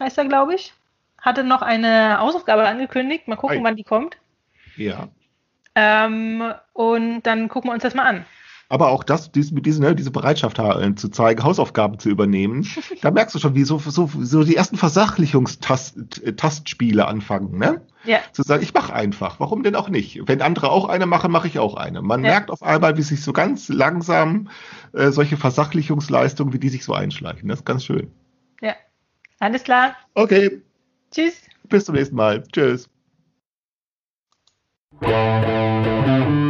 heißt er, glaube ich, hatte noch eine Hausaufgabe angekündigt. Mal gucken, Ei. wann die kommt. Ja. Ähm, und dann gucken wir uns das mal an. Aber auch das, dies, mit diesen, ne, diese Bereitschaft ha- zu zeigen, Hausaufgaben zu übernehmen, da merkst du schon, wie so, so, so die ersten Versachlichungstastspiele anfangen, ne? Ja, Zu sagen, ich mache einfach. Warum denn auch nicht? Wenn andere auch eine machen, mache ich auch eine. Man Ja. merkt auf einmal, wie sich so ganz langsam äh, solche Versachlichungsleistungen, wie die sich so einschleichen. Das ist ganz schön. ja. Alles klar. Okay, Tschüss. bis zum nächsten Mal. Tschüss. Música